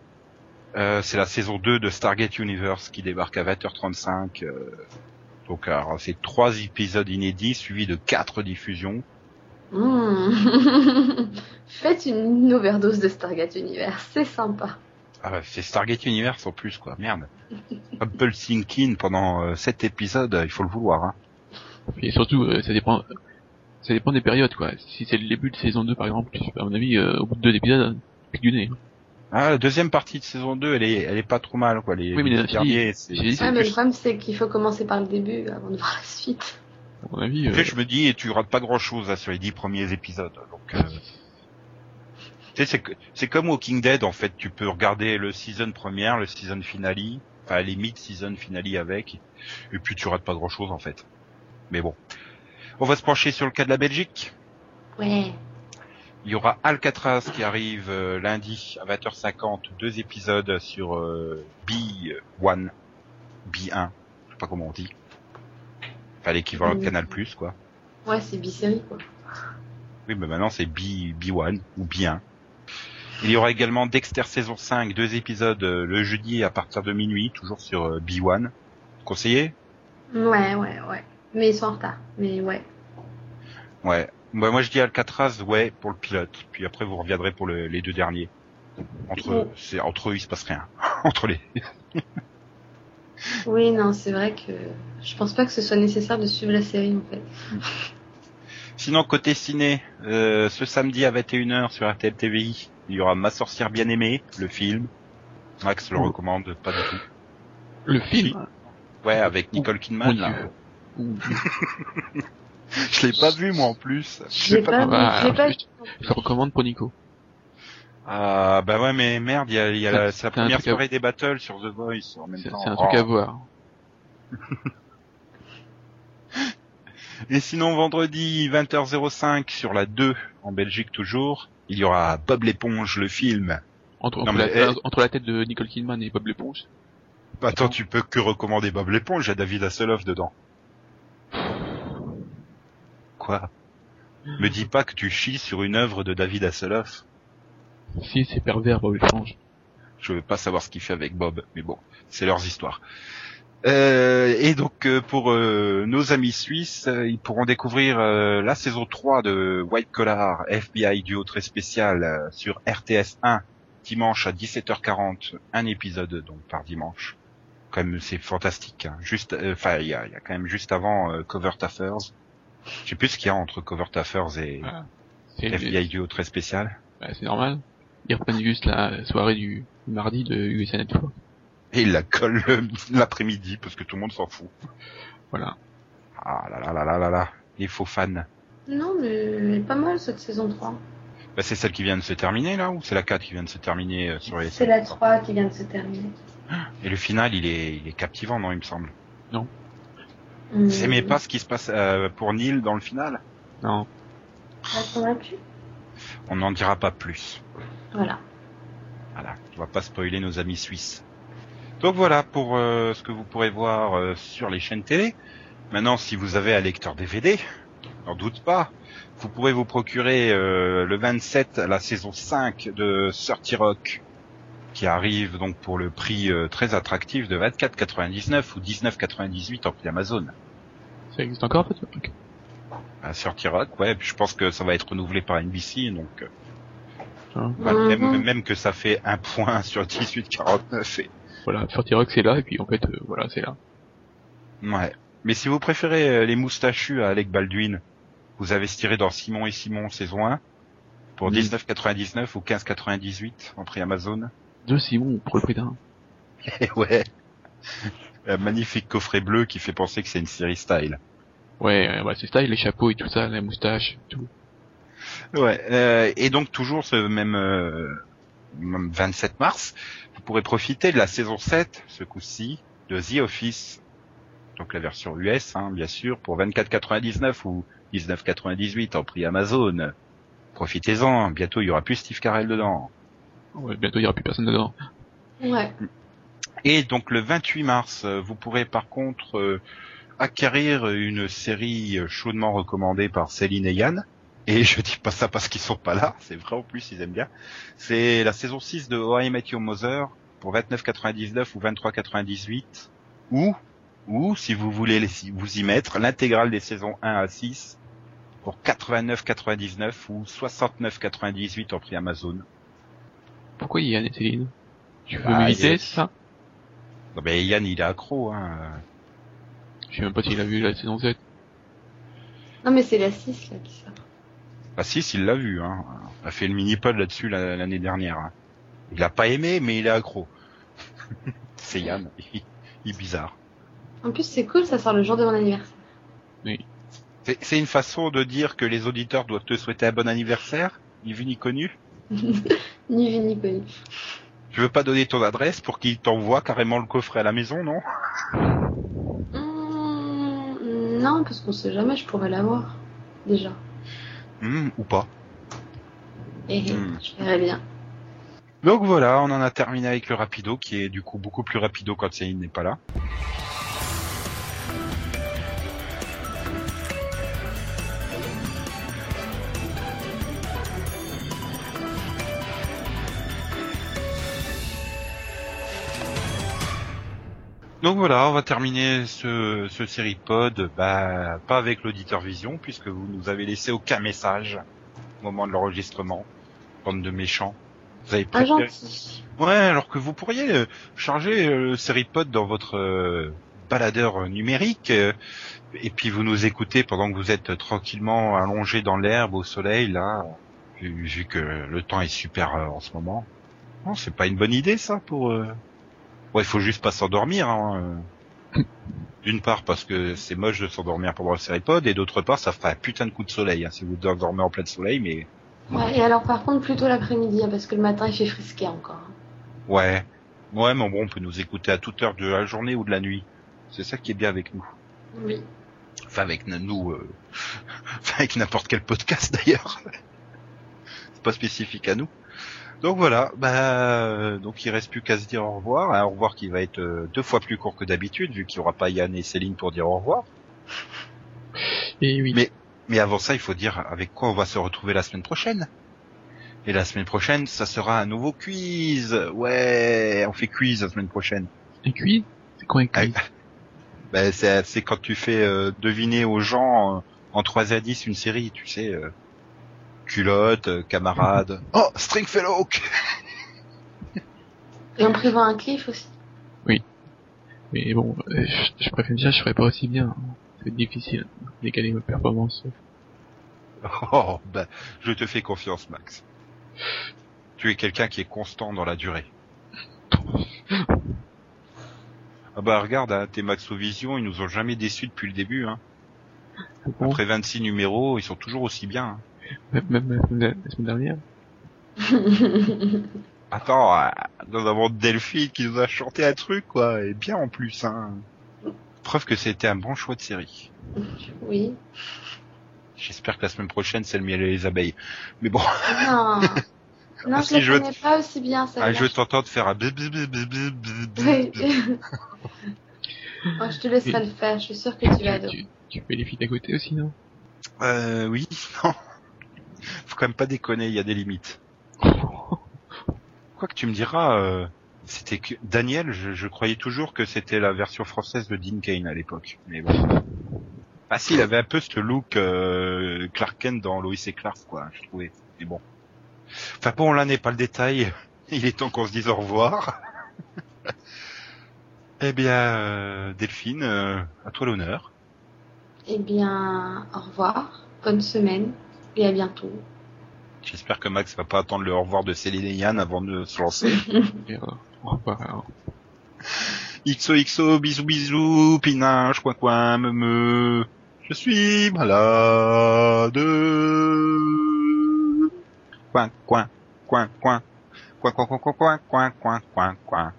Euh, c'est la saison 2 de Stargate Universe qui débarque à 20h35. euh, donc, alors, c'est trois épisodes inédits suivis de quatre diffusions. Mmh. Faites une overdose de Stargate Universe, c'est sympa. Ah, ouais, c'est Stargate Universe en plus, quoi. Merde. Apple Sinkin pendant euh, sept épisodes, il faut le vouloir. Hein. Et surtout, euh, ça dépend, ça dépend des périodes quoi. Si c'est le début de saison 2 par exemple, à mon avis, euh, au bout de deux épisodes, pique du nez. Ah, la deuxième partie de saison 2, elle est, elle est pas trop mal, quoi. Les, Oui, mais les derniers, c'est- Ah, mais le problème, c'est qu'il faut commencer par le début avant de voir la suite. À mon avis, euh, Après, je me dis, tu rates pas grand chose sur les dix premiers épisodes. Donc, euh, tu sais, c'est que- c'est comme Walking Dead, en fait. Tu peux regarder le season première, le season finale, enfin, les mid-season finale avec, et puis tu rates pas grand chose, en fait. Mais bon. On va se pencher sur le cas de la Belgique. Ouais. Il y aura Alcatraz qui arrive euh, lundi à 20h50, deux épisodes sur euh, B1, B1, je sais pas comment on dit. Enfin, l'équivalent de. Canal+, quoi. Ouais, c'est bi-série, quoi. Oui, mais maintenant c'est B, B1 ou B1. Il y aura également Dexter saison 5, deux épisodes euh, le jeudi à partir de minuit, toujours sur euh, B1. Conseillé Ouais, ouais, ouais. Mais ils sont en retard. Mais ouais. Ouais. Bah, moi je dis Alcatraz, ouais, pour le pilote. Puis après vous reviendrez pour le- les deux derniers. Entre, c'est, entre eux il se passe rien. entre les. Oui, non, c'est vrai que je pense pas que ce soit nécessaire de suivre la série, en fait. Sinon côté ciné, euh, ce samedi à 21h sur RTL TVI, il y aura Ma sorcière bien aimée, le film. Max le recommande pas du tout. le film. Ouais, avec Nicole Kidman, là. Je l'ai pas vu, moi, en plus. Je l'ai pas, vu, Ah, je le recommande pour Nico. Ah, bah ouais, mais merde, il y a, y a la, première à- soirée des battles sur The Voice en même C'est temps. c'est un truc Oh. à voir. Et sinon, vendredi, 20h05 sur la 2, en Belgique toujours, il y aura Bob l'éponge, le film. Entre, Non, entre, mais, la, eh. entre la tête de Nicole Kidman et Bob l'éponge. Bah, Attends, tu peux que recommander Bob l'éponge, il y a David Hasselhoff dedans. Quoi Me dis pas que tu chies sur une œuvre de David Hasselhoff. Si, c'est pervers, Bob l'éponge. Je veux pas savoir ce qu'il fait avec Bob, mais bon, c'est leurs histoires. Euh, et donc euh, pour euh, nos amis suisses, euh, ils pourront découvrir euh, la saison 3 de White Collar FBI duo très spécial euh, sur RTS 1 dimanche à 17h40, un épisode donc par dimanche. Quand même c'est fantastique. hein. Juste, euh, enfin il y a, y a quand même juste avant euh, Covert Affairs. Je sais plus ce qu'il y a entre Covert Affairs et Ah, FBI duo très spécial. bah, c'est normal. Ils reprennent juste la soirée du du mardi de USA Network. Et il la colle le- l'après-midi parce que tout le monde s'en fout. Voilà. Ah là là là là là là, les faux fans. Non, mais elle est pas mal cette saison 3. Bah, c'est celle qui vient de se terminer là ou c'est la 4 qui vient de se terminer euh, sur les C'est la 3 qui vient de se terminer. Et le final il est, il est captivant non il me semble? Hum. Vous aimez pas ce qui se passe euh, pour Neil dans le final? Non. Pas convaincu? On n'en dira pas plus. Voilà. Voilà, on va pas spoiler nos amis suisses. Donc voilà pour euh, ce que vous pourrez voir euh, sur les chaînes télé. Maintenant si vous avez un lecteur DVD, n'en doute pas, vous pourrez vous procurer euh, le 27 la saison 5 de 30 Rock qui arrive donc pour le prix euh, très attractif de 24,99 ou 19,98 en prix Amazon. Ça existe encore peut-être Ok. À 30 Rock, ouais, puis je pense que ça va être renouvelé par NBC, donc euh, Hein. bah, Mhm. même, même que ça fait un point sur 18,49 et Voilà, Furty Rock c'est là et puis en fait euh, voilà c'est là. Ouais. Mais si vous préférez euh, les moustachus à Alec Baldwin, vous investirez dans Simon et Simon saison 1 pour Oui. 19,99 ou 15,98 en prix Amazon. Deux Simon pour le prix d'un. Et ouais. Un magnifique coffret bleu qui fait penser que c'est une série style. Ouais, euh, ouais c'est style, les chapeaux et tout ça, la moustache, tout. Ouais. euh, et donc toujours ce même, euh, même 27 mars, vous pourrez profiter de la saison 7, ce coup-ci, de The Office. Donc la version US, hein, bien sûr, pour 24,99 ou 19,98 en prix Amazon. Profitez-en, bientôt il y aura plus Steve Carell dedans. Ouais, bientôt il y aura plus personne dedans. Ouais. Et donc le 28 mars, euh, vous pourrez par contre euh, acquérir une série chaudement recommandée par Céline et Yann. Et je dis pas ça parce qu'ils sont pas là, c'est vrai en plus, ils aiment bien. C'est la saison 6 de How I Met Your Mother pour 29,99 ou 23,98. Ou, ou si vous voulez les- vous y mettre, l'intégrale des saisons 1 à 6 pour 89,99 ou 69,98 en prix Amazon. Pourquoi Yann et Céline Tu veux Bah, m'éviter, il- c'est ça Non, mais Yann il est accro, hein. Je sais même pas s'il a vu la saison 7. Non, mais c'est la 6 là qui sort. Ah si, s'il l'a vu, hein. On a fait le mini-pod là-dessus la- l'année dernière. hein. Il a pas aimé, mais il est accro. c'est Yann. Il, il est bizarre. En plus, c'est cool, ça sort le jour de mon anniversaire. C'est c'est une façon de dire que les auditeurs doivent te souhaiter un bon anniversaire, ni vu ni connu. Ni vu ni connu. Tu veux pas donner ton adresse pour qu'il t'envoie carrément le coffret à la maison, non? Hum, non, parce qu'on sait jamais, je pourrais l'avoir. Déjà. Hmm, Ou pas. Et Hmm. je verrai bien. Donc voilà, on en a terminé avec le rapido, qui est du coup beaucoup plus rapido quand Céline n'est pas là. Donc voilà, on va terminer ce, ce série pod, bah, pas avec l'auditeur vision, puisque vous nous avez laissé aucun message au moment de l'enregistrement. Bande de méchants. Vous avez gentil. Ouais, alors que vous pourriez euh, charger euh, le SeriPod dans votre euh, baladeur numérique euh, et puis vous nous écoutez pendant que vous êtes tranquillement allongé dans l'herbe au soleil là, vu, vu que le temps est super euh, en ce moment. Non, c'est pas une bonne idée ça pour. Ouais, il faut juste pas s'endormir. Hein, euh. D'une part parce que c'est moche de s'endormir pendant le séripod et d'autre part ça fera un putain de coup de soleil hein, si vous dormez en plein soleil mais Ouais, et alors par contre plutôt l'après-midi, hein, parce que le matin il fait frisquer encore. ouais. Ouais mais bon on peut nous écouter à toute heure de la journée ou de la nuit. C'est ça qui est bien avec nous. Oui. Enfin avec nous euh... enfin, avec n'importe quel podcast d'ailleurs. c'est pas spécifique à nous. Donc voilà, bah euh, donc il reste plus qu'à se dire au revoir, un au revoir qui va être euh, deux fois plus court que d'habitude vu qu'il y aura pas Yann et Céline pour dire au revoir. Et oui. Mais- Mais avant ça, il faut dire avec quoi on va se retrouver la semaine prochaine. Et la semaine prochaine, ça sera un nouveau quiz. Ouais, on fait quiz la semaine prochaine. Un quiz? C'est quoi un quiz? Ben, c'est, c'est quand tu fais euh, deviner aux gens euh, en 3 à 10 une série, tu sais. euh, culotte, euh, camarade. Oh, Stringfellow Et on prévoit un cliff aussi. Mais bon, euh, je, je préfère dire, je ferai pas aussi bien. C'est difficile de décaler ma performance. Oh, ben, je te fais confiance, Max. Tu es quelqu'un qui est constant dans la durée. Ah bah regarde, hein, tes Maxovision, ils nous ont jamais déçus depuis le début. Hein. Bon, Après 26 numéros, ils sont toujours aussi bien. hein. Même, même la semaine la semaine dernière. Attends, euh, nous avons Delphine qui nous a chanté un truc, quoi, et bien en plus. Hein. Preuve que c'était un bon choix de série. oui. J'espère que la semaine prochaine, c'est le miel et les abeilles. Mais bon, Non. Non, Ah, je si, la je veux- connais pas aussi bien, ça. ah, je veux t'entendre faire un bzz, bzz, bzz, bzz, bzz, Oui. bzz. Oh, je te laisserai le faire, je suis sûre que tu vas Tu, adorer. tu, tu fais les filles à côté aussi, non? Euh, oui, non. Faut quand même pas déconner, il y a des limites. Quoi que tu me diras, euh, c'était que Daniel, je, croyais toujours que c'était la version française de Dean Kane à l'époque. Mais bon. Ah si, il avait un peu ce look euh, Clark Kent dans Lois et Clark, quoi, je trouvais. Mais bon. Enfin bon, là n'est pas le détail. Il est temps qu'on se dise au revoir. eh bien, euh, Delphine, euh, à toi l'honneur. Eh bien, au revoir, bonne semaine et à bientôt. J'espère que Max va pas attendre le au revoir de Céline et Yann avant de se lancer. Et, euh, au revoir. alors. XOXO, bisous bisous, pinage, coin coin, me me. Je suis malade. Coin coin, coin coin, coin coin coin coin coin coin coin coin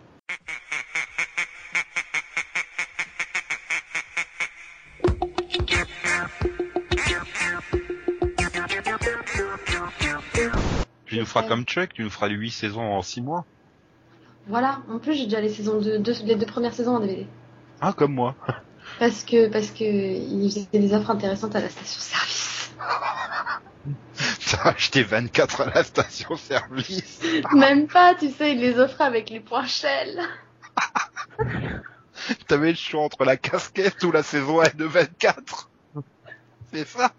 Tu nous feras comme Chuck, tu nous feras les 8 saisons en 6 mois. Voilà, en plus j'ai déjà les saisons de, deux- les deux premières saisons en DVD. Ah, comme moi. Parce que, parce que ils faisaient des offres intéressantes à la station service. T'as acheté 24 à la station service. Même pas, tu sais, ils les offraient avec les points Shell. T'avais le choix entre la casquette ou la saison 1 de 24. C'est ça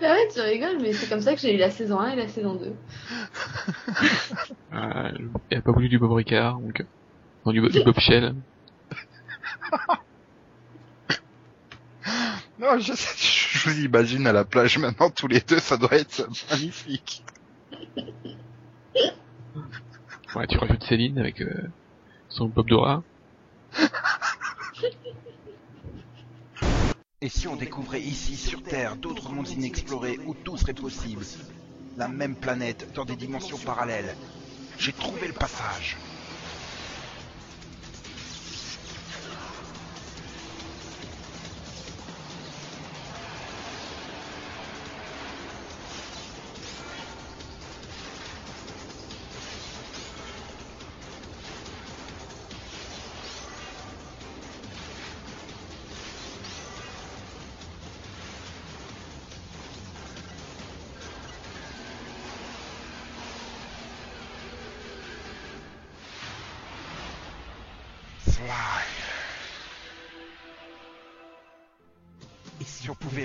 Ah ouais, tu rigoles, mais c'est comme ça que j'ai eu la saison 1 et la saison 2. Euh, elle a pas voulu du Bob Ricard, donc... euh, Non, du, Bo- du Bob Shell. Non, je, sais, je vous imagine à la plage maintenant tous les deux, ça doit être magnifique. Ouais, tu rajoutes Céline avec euh, son Bob Dora. Et si on découvrait ici, sur Terre, d'autres mondes inexplorés où tout serait possible? La même planète, dans des dimensions parallèles. J'ai trouvé le passage.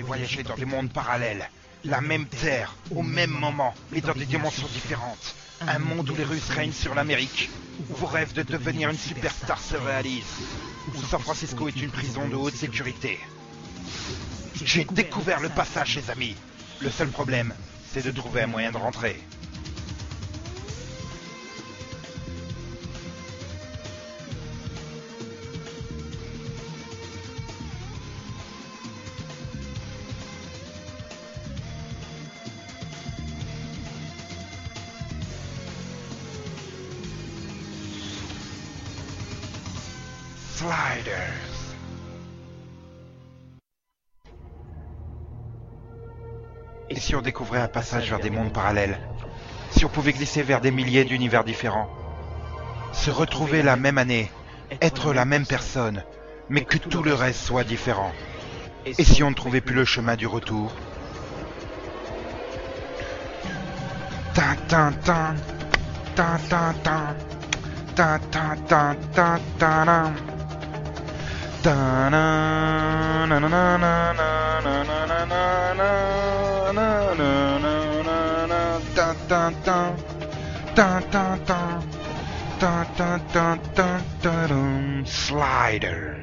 Pouvait voyager dans des mondes parallèles La même Terre, au même moment, mais dans des dimensions différentes. Un monde où les Russes règnent sur l'Amérique. Où vos rêves de devenir une superstar se réalisent. Où San Francisco est une prison de haute sécurité. J'ai découvert le passage, les amis. Le seul problème, c'est de trouver un moyen de rentrer. Découvrait un passage vers des mondes parallèles. Si on pouvait glisser vers des milliers d'univers différents Se retrouver la même année, être la même personne, mais que tout le reste soit différent. Et si on ne trouvait plus le chemin du retour? Na, na, na, na, na, ta, ta, ta. Ta, ta, ta. Ta, ta, ta, ta, ta, dum. Sliders.